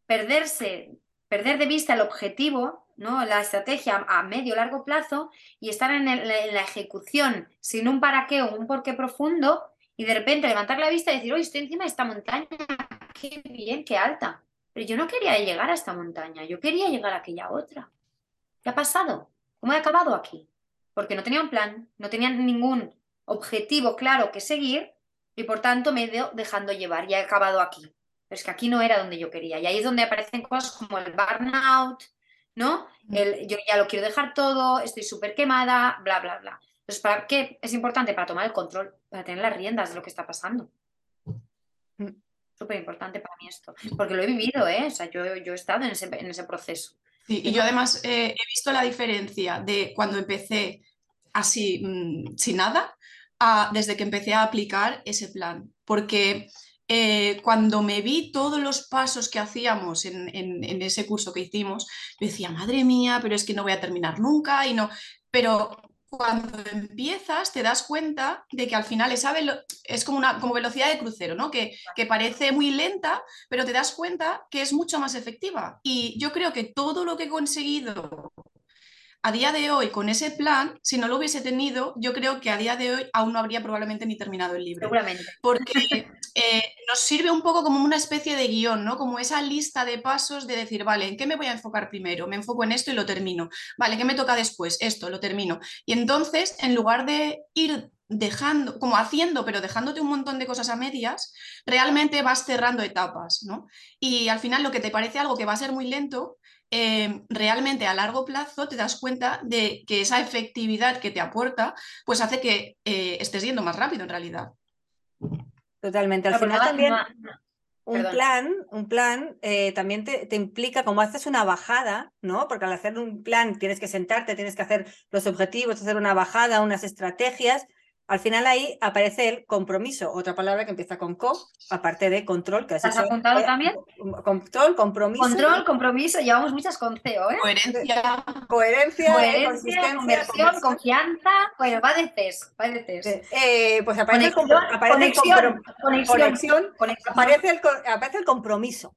perderse, perder de vista el objetivo, ¿no? La estrategia a medio largo plazo y estar en, la ejecución sin un para qué o un por qué profundo y de repente levantar la vista y decir, oye, estoy encima de esta montaña, qué bien, qué alta. Pero yo no quería llegar a esta montaña, yo quería llegar a aquella otra. ¿Qué ha pasado? ¿Cómo he acabado aquí? Porque no tenía un plan, no tenía ningún objetivo claro que seguir y por tanto me he ido dejando llevar y he acabado aquí. Pero es que aquí no era donde yo quería. Y ahí es donde aparecen cosas como el burnout, ¿no? Mm. El, yo ya lo quiero dejar todo, estoy súper quemada, bla, bla, bla. Entonces, ¿para qué es importante? Para tomar el control, para tener las riendas de lo que está pasando. Mm. Súper importante para mí esto. Porque lo he vivido, ¿eh? O sea, yo, yo he estado en ese, en ese proceso y yo además eh, he visto la diferencia de cuando empecé así mm, sin nada a desde que empecé a aplicar ese plan. Porque eh, cuando me vi todos los pasos que hacíamos en, ese curso que hicimos, yo decía, madre mía, pero es que no voy a terminar nunca y no. Pero cuando empiezas te das cuenta de que al final esa es como una como velocidad de crucero, ¿no? Que, que, parece muy lenta, pero te das cuenta que es mucho más efectiva. Y yo creo que todo lo que he conseguido a día de hoy, con ese plan, si no lo hubiese tenido, yo creo que a día de hoy aún no habría probablemente ni terminado el libro. Seguramente. Porque eh, nos sirve un poco como una especie de guion, ¿no? Como esa lista de pasos de decir, vale, ¿en qué me voy a enfocar primero? Me enfoco en esto y lo termino. Vale, ¿qué me toca después? Esto, lo termino. Y entonces, en lugar de ir dejando, como haciendo, pero dejándote un montón de cosas a medias, realmente vas cerrando etapas, ¿no? Y al final lo que te parece algo que va a ser muy lento, Em, realmente a largo plazo te das cuenta de que esa efectividad que te aporta, pues hace que eh, estés yendo más rápido en realidad. Totalmente. Al final también un plan, un plan eh, también te, te, implica, como haces una bajada, ¿no? Porque al hacer un plan tienes que sentarte, tienes que hacer los objetivos, hacer una bajada, unas estrategias, al final ahí aparece el compromiso, otra palabra que empieza con co, aparte de control. Que has apuntado eh, también? Control, compromiso. Control, compromiso, llevamos muchas con CEO, ¿eh? Coherencia. Coherencia, Coherencia consistencia. Conversión, confianza. Bueno, va de CES, va de CES. Eh, pues aparece, el, conexión, conexión, Aparece, el, aparece el compromiso,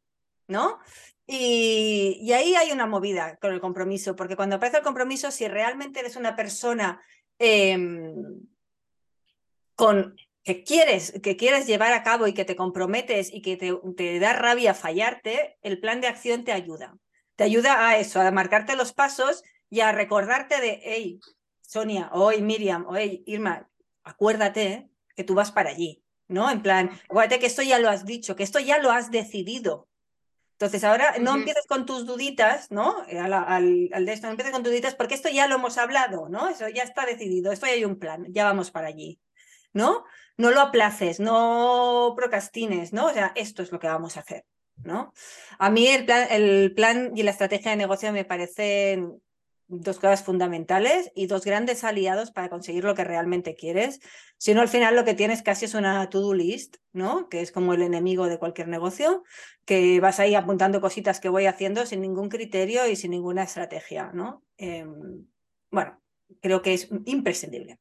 ¿no? Y, y, ahí hay una movida con el compromiso, porque cuando aparece el compromiso, si realmente eres una persona eh, con que quieres, que quieres llevar a cabo y que te comprometes y que te, da rabia fallarte, el plan de acción te ayuda. Te ayuda a eso, a marcarte los pasos y a recordarte de, hey, Sonia, o hey, Miriam, o hey, Irma, acuérdate que tú vas para allí, ¿no? En plan, acuérdate que esto ya lo has dicho, que esto ya lo has decidido. Entonces ahora no empieces con tus duditas, ¿no? Al, al, al, de esto, no empieces con tus duditas porque esto ya lo hemos hablado, ¿no? Eso ya está decidido, esto ya hay un plan, ya vamos para allí. ¿No? No lo aplaces, no procrastines, ¿no? O sea, esto es lo que vamos a hacer, ¿no? A mí el plan, y la estrategia de negocio me parecen dos cosas fundamentales y dos grandes aliados para conseguir lo que realmente quieres. Si no, al final lo que tienes casi es una to-do list, ¿no? Que es como el enemigo de cualquier negocio, que vas ahí apuntando cositas que voy haciendo sin ningún criterio y sin ninguna estrategia, ¿no? Em, bueno, creo que es imprescindible.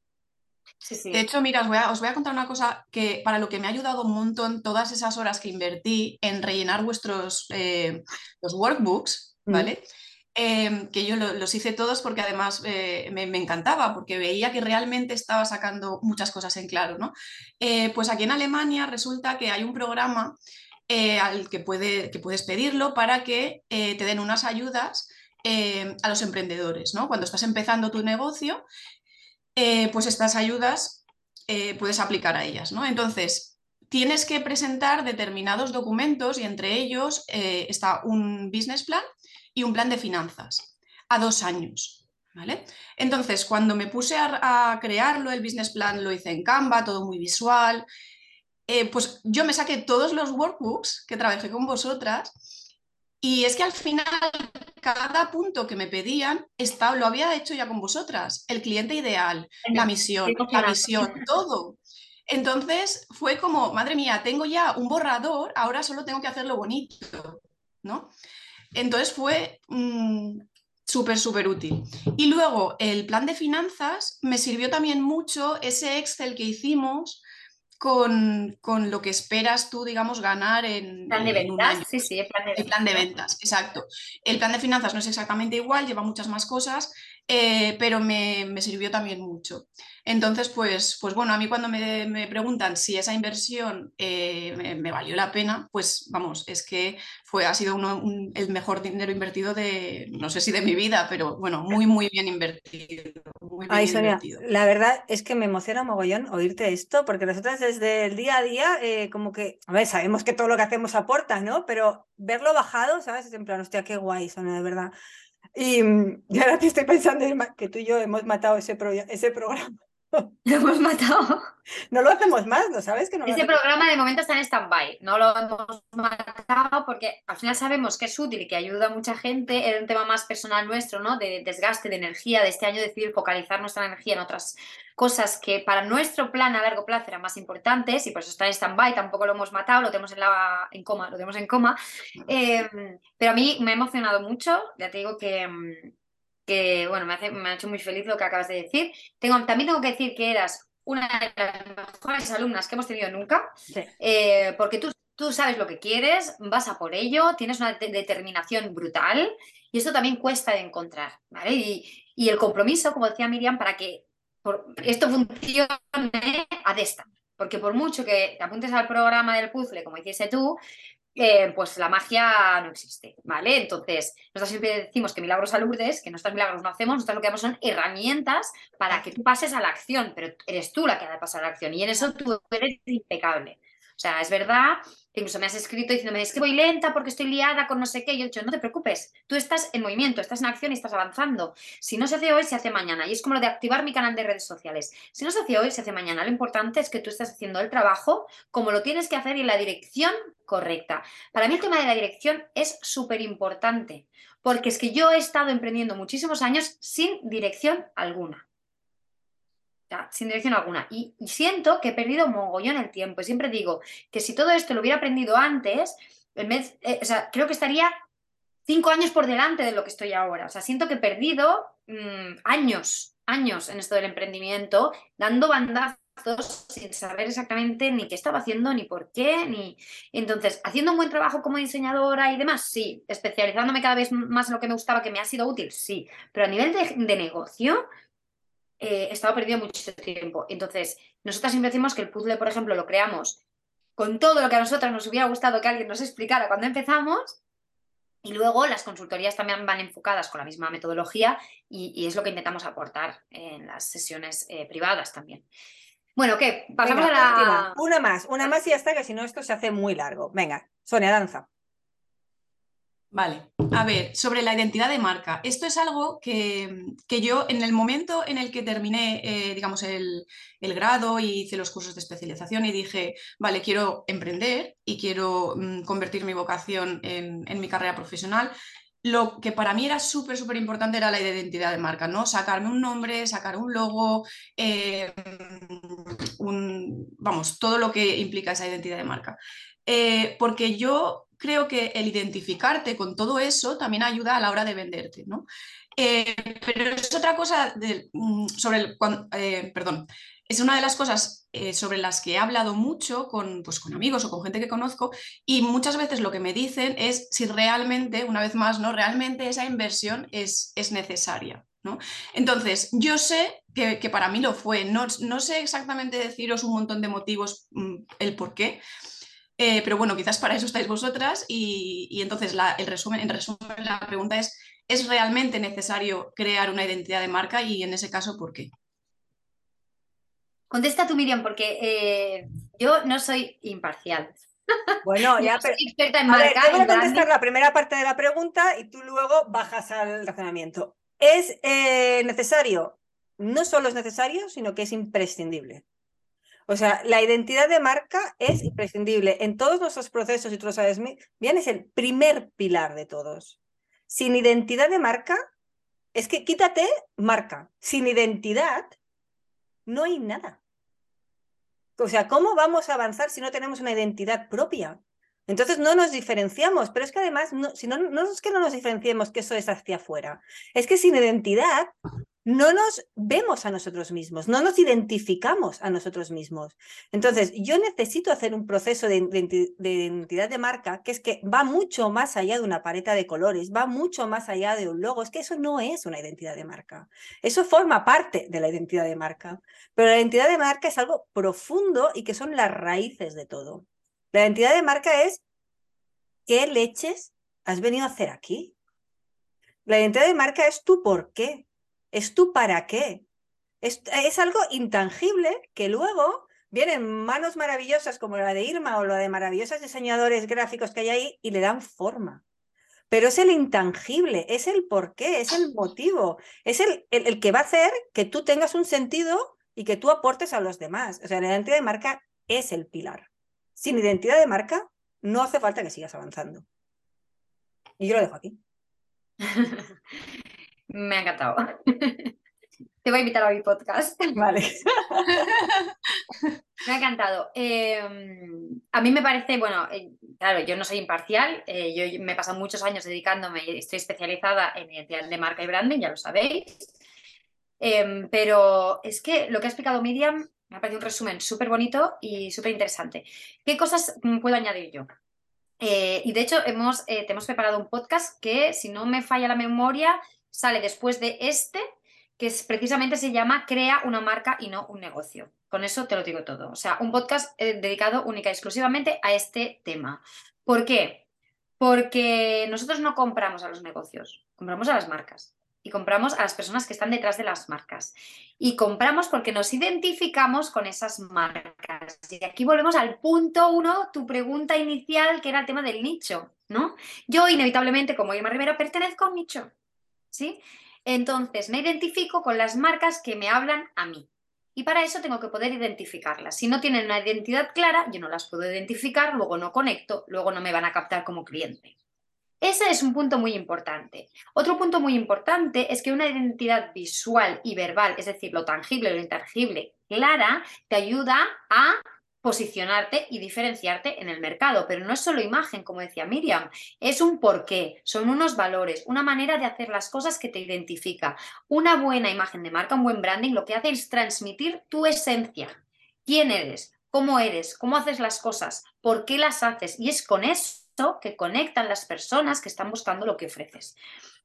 De hecho, mira, os voy, a, os voy, a, contar una cosa que para lo que me ha ayudado un montón todas esas horas que invertí en rellenar vuestros eh, los workbooks, mm. ¿vale? Em, que yo los hice todos porque además eh, me, encantaba, porque veía que realmente estaba sacando muchas cosas en claro, ¿no? Eh, pues aquí en Alemania resulta que hay un programa al que, puede, que puedes pedirlo para que te den unas ayudas a los emprendedores, ¿no? Cuando estás empezando tu negocio eh, pues estas ayudas eh, puedes aplicar a ellas. ¿no? Entonces, tienes que presentar determinados documentos y entre ellos eh, está un business plan y un plan de finanzas a dos años. ¿Vale? Entonces, cuando me puse a, crearlo, el business plan lo hice en Canva, todo muy visual, pues yo me saqué todos los workbooks que trabajé con vosotras y es que al final, cada punto que me pedían, está, lo había hecho ya con vosotras. El cliente ideal, la misión, la visión, todo. Entonces fue como, madre mía, tengo ya un borrador, ahora solo tengo que hacerlo bonito, ¿no? Entonces fue mm, súper, súper útil. Y luego el plan de finanzas me sirvió también mucho ese Excel que hicimos con, con, lo que esperas tú, digamos, ganar en. Plan de ventas, sí, sí, el plan de ventas. El plan de ventas, exacto. El plan de finanzas no es exactamente igual, lleva muchas más cosas, eh, pero me, me, sirvió también mucho. Entonces, pues, pues bueno, a mí cuando me, me preguntan si esa inversión eh, me, valió la pena, pues vamos, es que fue, ha sido uno, el mejor dinero invertido de, no sé si de mi vida, pero bueno, muy, muy bien invertido. Muy Ay, Sonia, la verdad es que me emociona mogollón oírte esto, porque nosotras desde el día a día, eh, como que, a ver, sabemos que todo lo que hacemos aporta, ¿no? Pero verlo bajado, ¿sabes? Es en plan, hostia, qué guay, Sonia, de verdad. Y, <laughs> y, ahora te estoy pensando, que tú y yo hemos matado ese, ese programa. <laughs> Lo hemos matado. No lo hacemos más, ¿no sabes? Que no programa de momento está en stand-by. No lo hemos matado porque al final sabemos que es útil y que ayuda a mucha gente. Era un tema más personal nuestro, ¿no? De desgaste de energía, de este año decidir focalizar nuestra energía en otras cosas que para nuestro plan a largo plazo eran más importantes y por eso está en stand-by. Tampoco lo hemos matado, lo tenemos en, la, en coma, lo tenemos en coma. Em, pero a mí me ha emocionado mucho. Ya te digo que. Que bueno, me, hace, me ha hecho muy feliz lo que acabas de decir. Tengo, también tengo que decir que eras una de las mejores alumnas que hemos tenido nunca, eh, porque tú, tú sabes lo que quieres, vas a por ello, tienes una determinación brutal y esto también cuesta de encontrar, ¿vale? Y, y el compromiso, como decía Miriam, para que esto funcione a desta. Porque por mucho que te apuntes al programa del puzzle, como hiciste tú, eh, pues la magia no existe, ¿vale? Entonces, nosotros siempre decimos que milagros a que nuestros milagros no hacemos, nosotros lo que damos son herramientas para que tú pases a la acción, pero eres tú la que ha de pasar a la acción y en eso tú eres impecable. O sea, es verdad incluso me has escrito diciéndome, es que voy lenta porque estoy liada con no sé qué. Y yo he dicho, no te preocupes, tú estás en movimiento, estás en acción y estás avanzando. Si no se hace hoy, se hace mañana. Y es como lo de activar mi canal de redes sociales. Si no se hace hoy, se hace mañana. Lo importante es que tú estés haciendo el trabajo como lo tienes que hacer y en la dirección correcta. Para mí el tema de la dirección es súper importante, porque es que yo he estado emprendiendo muchísimos años sin dirección alguna sin dirección alguna. Y, siento que he perdido mogollón el tiempo. Y siempre digo que si todo esto lo hubiera aprendido antes, en vez, eh, o sea, creo que estaría cinco años por delante de lo que estoy ahora. O sea, siento que he perdido mm, años, años en esto del emprendimiento, dando bandazos sin saber exactamente ni qué estaba haciendo, ni por qué, ni... Entonces, haciendo un buen trabajo como diseñadora y demás, sí. Especializándome cada vez más en lo que me gustaba, que me ha sido útil, sí. Pero a nivel de negocio, eh, he estado perdiendo mucho tiempo. Entonces, nosotras siempre decimos que el puzzle, por ejemplo, lo creamos con todo lo que a nosotras nos hubiera gustado que alguien nos explicara cuando empezamos. Y luego las consultorías también van enfocadas con la misma metodología y, es lo que intentamos aportar en las sesiones eh, privadas también. Bueno, ¿qué? Pasamos a la... Una más, una más y ya está, que si no esto se hace muy largo. Venga, Sonia, danza. Vale, a ver, sobre la identidad de marca. Esto es algo que, yo en el momento en el que terminé, eh, digamos, el, grado y hice los cursos de especialización y dije, vale, quiero emprender y quiero mm, convertir mi vocación en, mi carrera profesional, lo que para mí era súper, súper importante era la identidad de marca, ¿no? Sacarme un nombre, sacar un logo, eh, vamos, todo lo que implica esa identidad de marca. Eh, porque yo creo que el identificarte con todo eso también ayuda a la hora de venderte, ¿no? Eh, pero es otra cosa mm, sobre el, eh, perdón, es una de las cosas eh, sobre las que he hablado mucho con, pues, con amigos o con gente que conozco y muchas veces lo que me dicen es si realmente, una vez más, ¿no? Realmente esa inversión es, es necesaria. ¿no? Entonces, yo sé que, para mí lo fue, no, no, sé exactamente deciros un montón de motivos mm, el por qué, eh, pero bueno, quizás para eso estáis vosotras y, entonces el resumen, en resumen la pregunta es, ¿es realmente necesario crear una identidad de marca y en ese caso por qué? Contesta tú, Miriam, porque eh, yo no soy imparcial. <laughs> Bueno, <laughs> ya, pero... Soy experta en marca. voy a contestar la primera parte de la pregunta y tú luego bajas al razonamiento. ¿Es eh, necesario? No solo es necesario, sino que es imprescindible. O sea, la identidad de marca es imprescindible. En todos nuestros procesos, y tú lo sabes bien, es el primer pilar de todos. Sin identidad de marca, es que quítate marca. Sin identidad, no hay nada. O sea, ¿cómo vamos a avanzar si no tenemos una identidad propia? Entonces no nos diferenciamos, pero es que además, no, si no, no es que no nos diferenciemos, que eso es hacia afuera, es que sin identidad no nos vemos a nosotros mismos, no nos identificamos a nosotros mismos. Entonces, yo necesito hacer un proceso de, identidad de marca que es que va mucho más allá de una paleta de colores, va mucho más allá de un logo. Es que eso no es una identidad de marca. Eso forma parte de la identidad de marca. Pero la identidad de marca es algo profundo y que son las raíces de todo. La identidad de marca es qué leches has venido a hacer aquí. La identidad de marca es tu por qué es tu para qué. Es, algo intangible que luego vienen manos maravillosas como la de Irma o la de maravillosos diseñadores gráficos que hay ahí y le dan forma. Pero es el intangible, es el por qué, es el motivo, es el, el, que va a hacer que tú tengas un sentido y que tú aportes a los demás. O sea, la identidad de marca es el pilar. Sin identidad de marca, no hace falta que sigas avanzando. Y yo lo dejo aquí. <laughs> Me ha encantado. Te voy a invitar a mi podcast. Vale. me ha encantado. Em, a mí me parece, bueno, eh, claro, yo no soy imparcial, eh, yo me he pasado muchos años dedicándome y estoy especializada en identidad de marca y branding, ya lo sabéis. Em, pero es que lo que ha explicado Miriam me ha parecido un resumen súper bonito y súper interesante. ¿Qué cosas mm, puedo añadir yo? Eh, y de hecho, hemos, te hemos preparado un podcast que, si no me falla la memoria, sale después de este, que es, precisamente se llama Crea una marca y no un negocio. Con eso te lo digo todo. O sea, un podcast eh, dedicado única y exclusivamente a este tema. ¿Por qué? Porque nosotros no compramos a los negocios, compramos a las marcas y compramos a las personas que están detrás de las marcas. Y compramos porque nos identificamos con esas marcas. Y aquí volvemos al punto uno, tu pregunta inicial, que era el tema del nicho, ¿no? Yo inevitablemente, como Irma Rivera, pertenezco a un nicho, ¿sí? Entonces, me identifico con las marcas que me hablan a mí. Y para eso tengo que poder identificarlas. Si no tienen una identidad clara, yo no las puedo identificar, luego no conecto, luego no me van a captar como cliente. Ese es un punto muy importante. Otro punto muy importante es que una identidad visual y verbal, es decir, lo tangible lo intangible, clara, te ayuda a posicionarte y diferenciarte en el mercado. Pero no es solo imagen, como decía Miriam, es un porqué, son unos valores, una manera de hacer las cosas que te identifica. Una buena imagen de marca, un buen branding, lo que hace es transmitir tu esencia. ¿Quién eres? ¿Cómo eres? ¿Cómo haces las cosas? ¿Por qué las haces? Y es con eso que conectan las personas que están buscando lo que ofreces.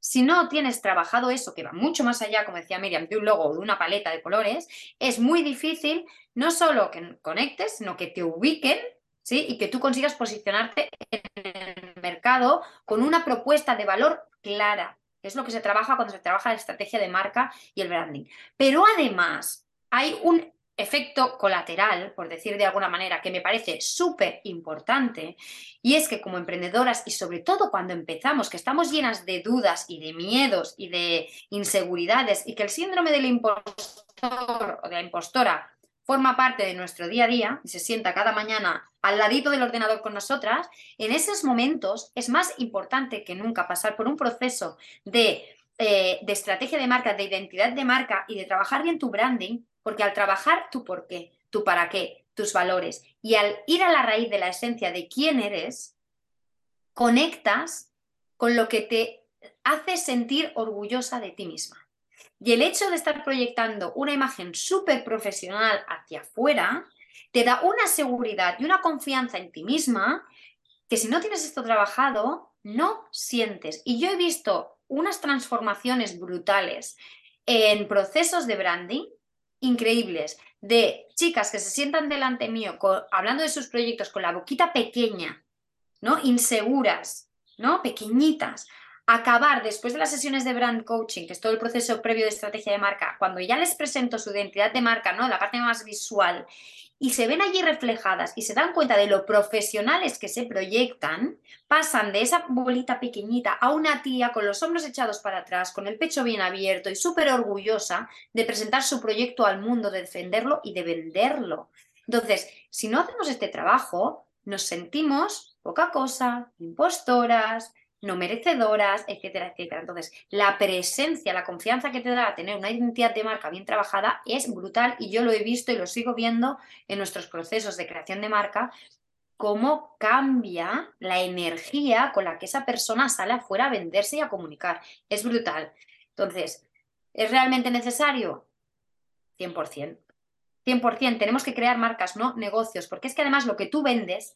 Si no tienes trabajado eso, que va mucho más allá, como decía Miriam, de un logo o de una paleta de colores, es muy difícil no solo que conectes, sino que te ubiquen ¿sí? y que tú consigas posicionarte en el mercado con una propuesta de valor clara. Es lo que se trabaja cuando se trabaja la estrategia de marca y el branding. Pero además, hay un efecto colateral, por decir de alguna manera, que me parece súper importante, y es que como emprendedoras y sobre todo cuando empezamos, que estamos llenas de dudas y de miedos y de inseguridades y que el síndrome del impostor o de la impostora forma parte de nuestro día a día y se sienta cada mañana al ladito del ordenador con nosotras, en esos momentos es más importante que nunca pasar por un proceso de, eh, de estrategia de marca, de identidad de marca y de trabajar bien tu branding porque al trabajar tu por qué, tu para qué, tus valores y al ir a la raíz de la esencia de quién eres, conectas con lo que te hace sentir orgullosa de ti misma. Y el hecho de estar proyectando una imagen súper profesional hacia afuera te da una seguridad y una confianza en ti misma que si no tienes esto trabajado, no sientes. Y yo he visto unas transformaciones brutales en procesos de branding increíbles de chicas que se sientan delante mío hablando de sus proyectos con la boquita pequeña, ¿no? Inseguras, ¿no? Pequeñitas. Acabar después de las sesiones de brand coaching, que es todo el proceso previo de estrategia de marca, cuando ya les presento su identidad de marca, ¿no? La parte más visual, y se ven allí reflejadas y se dan cuenta de lo profesionales que se proyectan, pasan de esa bolita pequeñita a una tía con los hombros echados para atrás, con el pecho bien abierto y súper orgullosa de presentar su proyecto al mundo, de defenderlo y de venderlo. Entonces, si no hacemos este trabajo, nos sentimos poca cosa, impostoras, no merecedoras, etcétera, etcétera. Entonces, la presencia, la confianza que te da tener una identidad de marca bien trabajada es brutal y yo lo he visto y lo sigo viendo en nuestros procesos de creación de marca, cómo cambia la energía con la que esa persona sale afuera a venderse y a comunicar. Es brutal. Entonces, ¿es realmente necesario? 100%. 100%. Tenemos que crear marcas, no negocios, porque es que además lo que tú vendes,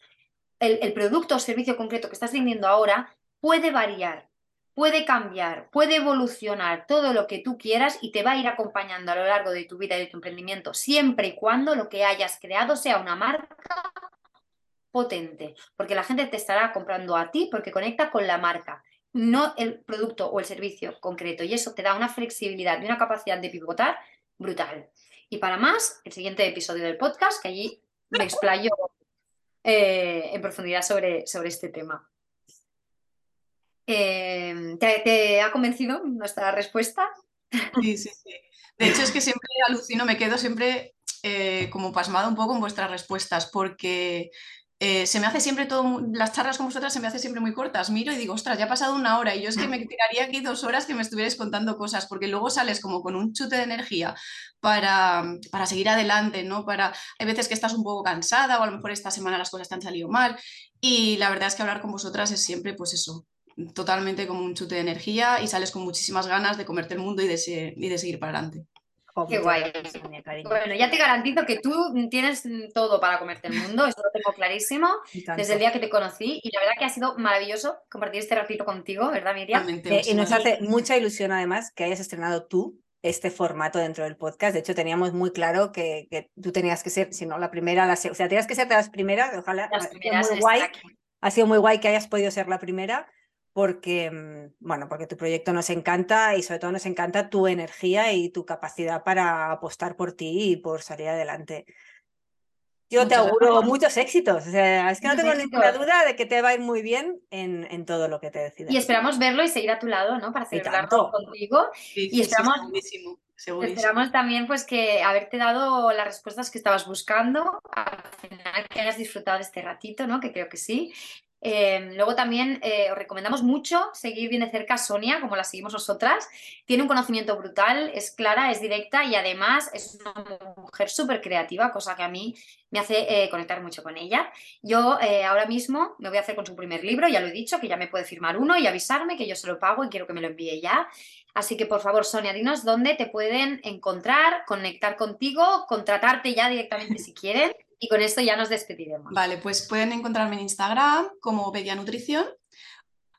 el, el producto o servicio concreto que estás vendiendo ahora, puede variar, puede cambiar, puede evolucionar todo lo que tú quieras y te va a ir acompañando a lo largo de tu vida y de tu emprendimiento, siempre y cuando lo que hayas creado sea una marca potente, porque la gente te estará comprando a ti porque conecta con la marca, no el producto o el servicio concreto. Y eso te da una flexibilidad y una capacidad de pivotar brutal. Y para más, el siguiente episodio del podcast, que allí me explayo eh, en profundidad sobre, sobre este tema. Em, ¿te, ha convencido nuestra respuesta? Sí, sí, sí. De hecho, es que siempre alucino, me quedo siempre eh, como pasmada un poco en vuestras respuestas, porque eh, se me hace siempre todo, las charlas con vosotras se me hace siempre muy cortas. Miro y digo, ostras, ya ha pasado una hora y yo es que me <laughs> tiraría aquí dos horas que me estuvierais contando cosas, porque luego sales como con un chute de energía para, para seguir adelante, ¿no? Para, hay veces que estás un poco cansada o a lo mejor esta semana las cosas te han salido mal y la verdad es que hablar con vosotras es siempre, pues eso, totalmente como un chute de energía y sales con muchísimas ganas de comerte el mundo y de, y de seguir para adelante. Qué guay. Bueno, ya te garantizo que tú tienes todo para comerte el mundo, eso lo tengo clarísimo desde el día que te conocí y la verdad que ha sido maravilloso compartir este ratito contigo, ¿verdad, Miriam? Eh, y nos hace mucha ilusión además que hayas estrenado tú este formato dentro del podcast. De hecho, teníamos muy claro que, tú tenías que ser, si no la primera, la, o sea, tenías que ser de las primeras, ojalá. Las primeras muy guay. Ha sido muy guay que hayas podido ser la primera porque, mm, bueno, porque tu proyecto nos encanta y sobre todo nos encanta tu energía y tu capacidad para apostar por ti y por salir adelante. Yo te auguro muchos éxitos. O sea, es que no tengo ninguna duda de que te va a ir muy bien en, en todo lo que te decidas. Y esperamos verlo y seguir a tu lado, ¿no? Para celebrarlo contigo. y esperamos, esperamos también pues que haberte dado las respuestas que estabas buscando, al final que hayas disfrutado de este ratito, ¿no? Que creo que sí. Em, luego también eh, os recomendamos mucho seguir bien de cerca a Sonia, como la seguimos nosotras. Tiene un conocimiento brutal, es clara, es directa y además es una mujer súper creativa, cosa que a mí me hace eh, conectar mucho con ella. Yo eh, ahora mismo me voy a hacer con su primer libro, ya lo he dicho, que ya me puede firmar uno y avisarme que yo se lo pago y quiero que me lo envíe ya. Así que por favor, Sonia, dinos dónde te pueden encontrar, conectar contigo, contratarte ya directamente si quieren. Y con esto ya nos despediremos. Vale, pues pueden encontrarme en Instagram como Vegia Nutrición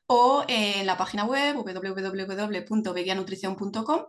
o en la página web www.vegianutrición.com.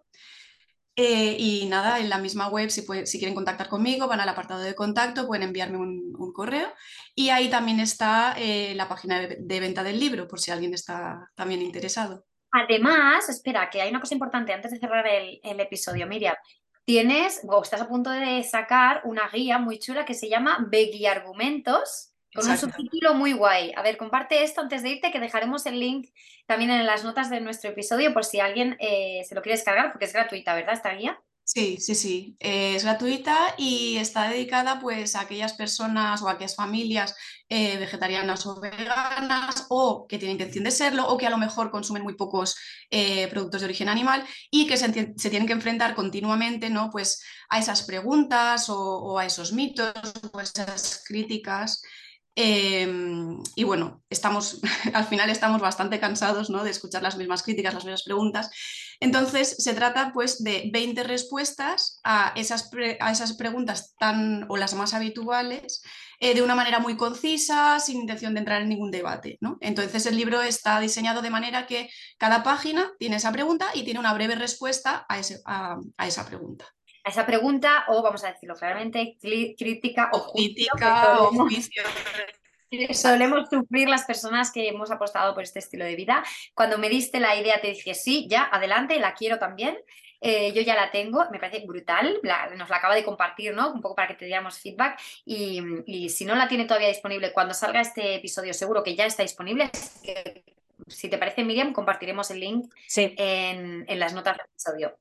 Eh, y nada, en la misma web, si, si, quieren contactar conmigo, van al apartado de contacto, pueden enviarme un, correo. Y ahí también está eh, la página de, venta del libro, por si alguien está también interesado. Además, espera, que hay una cosa importante antes de cerrar el, el episodio, Miriam tienes, o estás a punto de sacar una guía muy chula que se llama Begui Argumentos, con un subtítulo muy guay. A ver, comparte esto antes de irte, que dejaremos el link también en las notas de nuestro episodio por si alguien eh, se lo quiere descargar, porque es gratuita, ¿verdad? Esta guía. Sí, sí, sí. es gratuita y está dedicada pues a aquellas personas o a aquellas familias eh, vegetarianas o veganas o que tienen intención de serlo o que a lo mejor consumen muy pocos eh, productos de origen animal y que se, tienen que enfrentar continuamente ¿no? pues a esas preguntas o, o a esos mitos o esas críticas. Em, y bueno, estamos, <laughs> al final estamos bastante cansados ¿no? de escuchar las mismas críticas, las mismas preguntas. Entonces, se trata pues de 20 respuestas a esas, a esas preguntas tan o las más habituales eh, de una manera muy concisa, sin intención de entrar en ningún debate. ¿no? Entonces, el libro está diseñado de manera que cada página tiene esa pregunta y tiene una breve respuesta a, ese, a esa pregunta a esa pregunta, o vamos a decirlo claramente, crítica o, crítica o juicio. <laughs> Solemos sufrir las personas que hemos apostado por este estilo de vida. Cuando me diste la idea, te dije, sí, ya, adelante, la quiero también. Eh, yo ya la tengo, me parece brutal, nos la acaba de compartir, ¿no? Un poco para que te diéramos feedback. Y, si no la tiene todavía disponible, cuando salga este episodio, seguro que ya está disponible. si te parece, Miriam, compartiremos el link en, en las notas del episodio.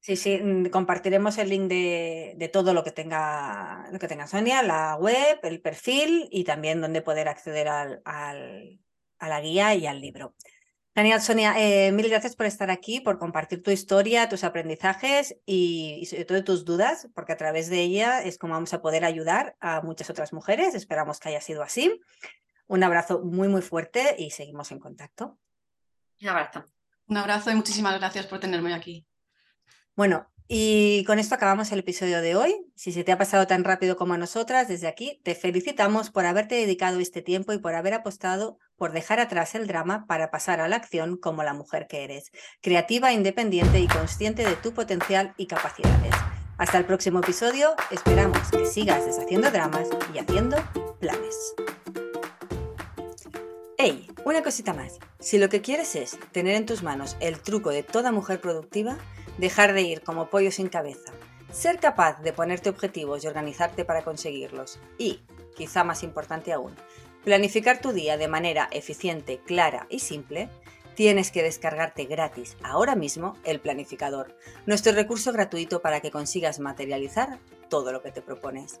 Sí, sí, mm, compartiremos el link de, todo lo que tenga lo que tenga Sonia, la web, el perfil y también donde poder acceder al, a la guía y al libro. Genial, Sonia, eh, mil gracias por estar aquí, por compartir tu historia, tus aprendizajes y, y, sobre todo tus dudas, porque a través de ella es como vamos a poder ayudar a muchas otras mujeres. Esperamos que haya sido así. Un abrazo muy, muy fuerte y seguimos en contacto. Un abrazo. Un abrazo y muchísimas gracias por tenerme aquí. Bueno, y con esto acabamos el episodio de hoy. Si se te ha pasado tan rápido como a nosotras, desde aquí te felicitamos por haberte dedicado este tiempo y por haber apostado por dejar atrás el drama para pasar a la acción como la mujer que eres, creativa, independiente y consciente de tu potencial y capacidades. Hasta el próximo episodio, esperamos que sigas deshaciendo dramas y haciendo planes. ¡Hey! Una cosita más. Si lo que quieres es tener en tus manos el truco de toda mujer productiva, dejar de ir como pollo sin cabeza, ser capaz de ponerte objetivos y organizarte para conseguirlos y, quizá más importante aún, planificar tu día de manera eficiente, clara y simple, tienes que descargarte gratis ahora mismo el planificador, nuestro recurso gratuito para que consigas materializar todo lo que te propones.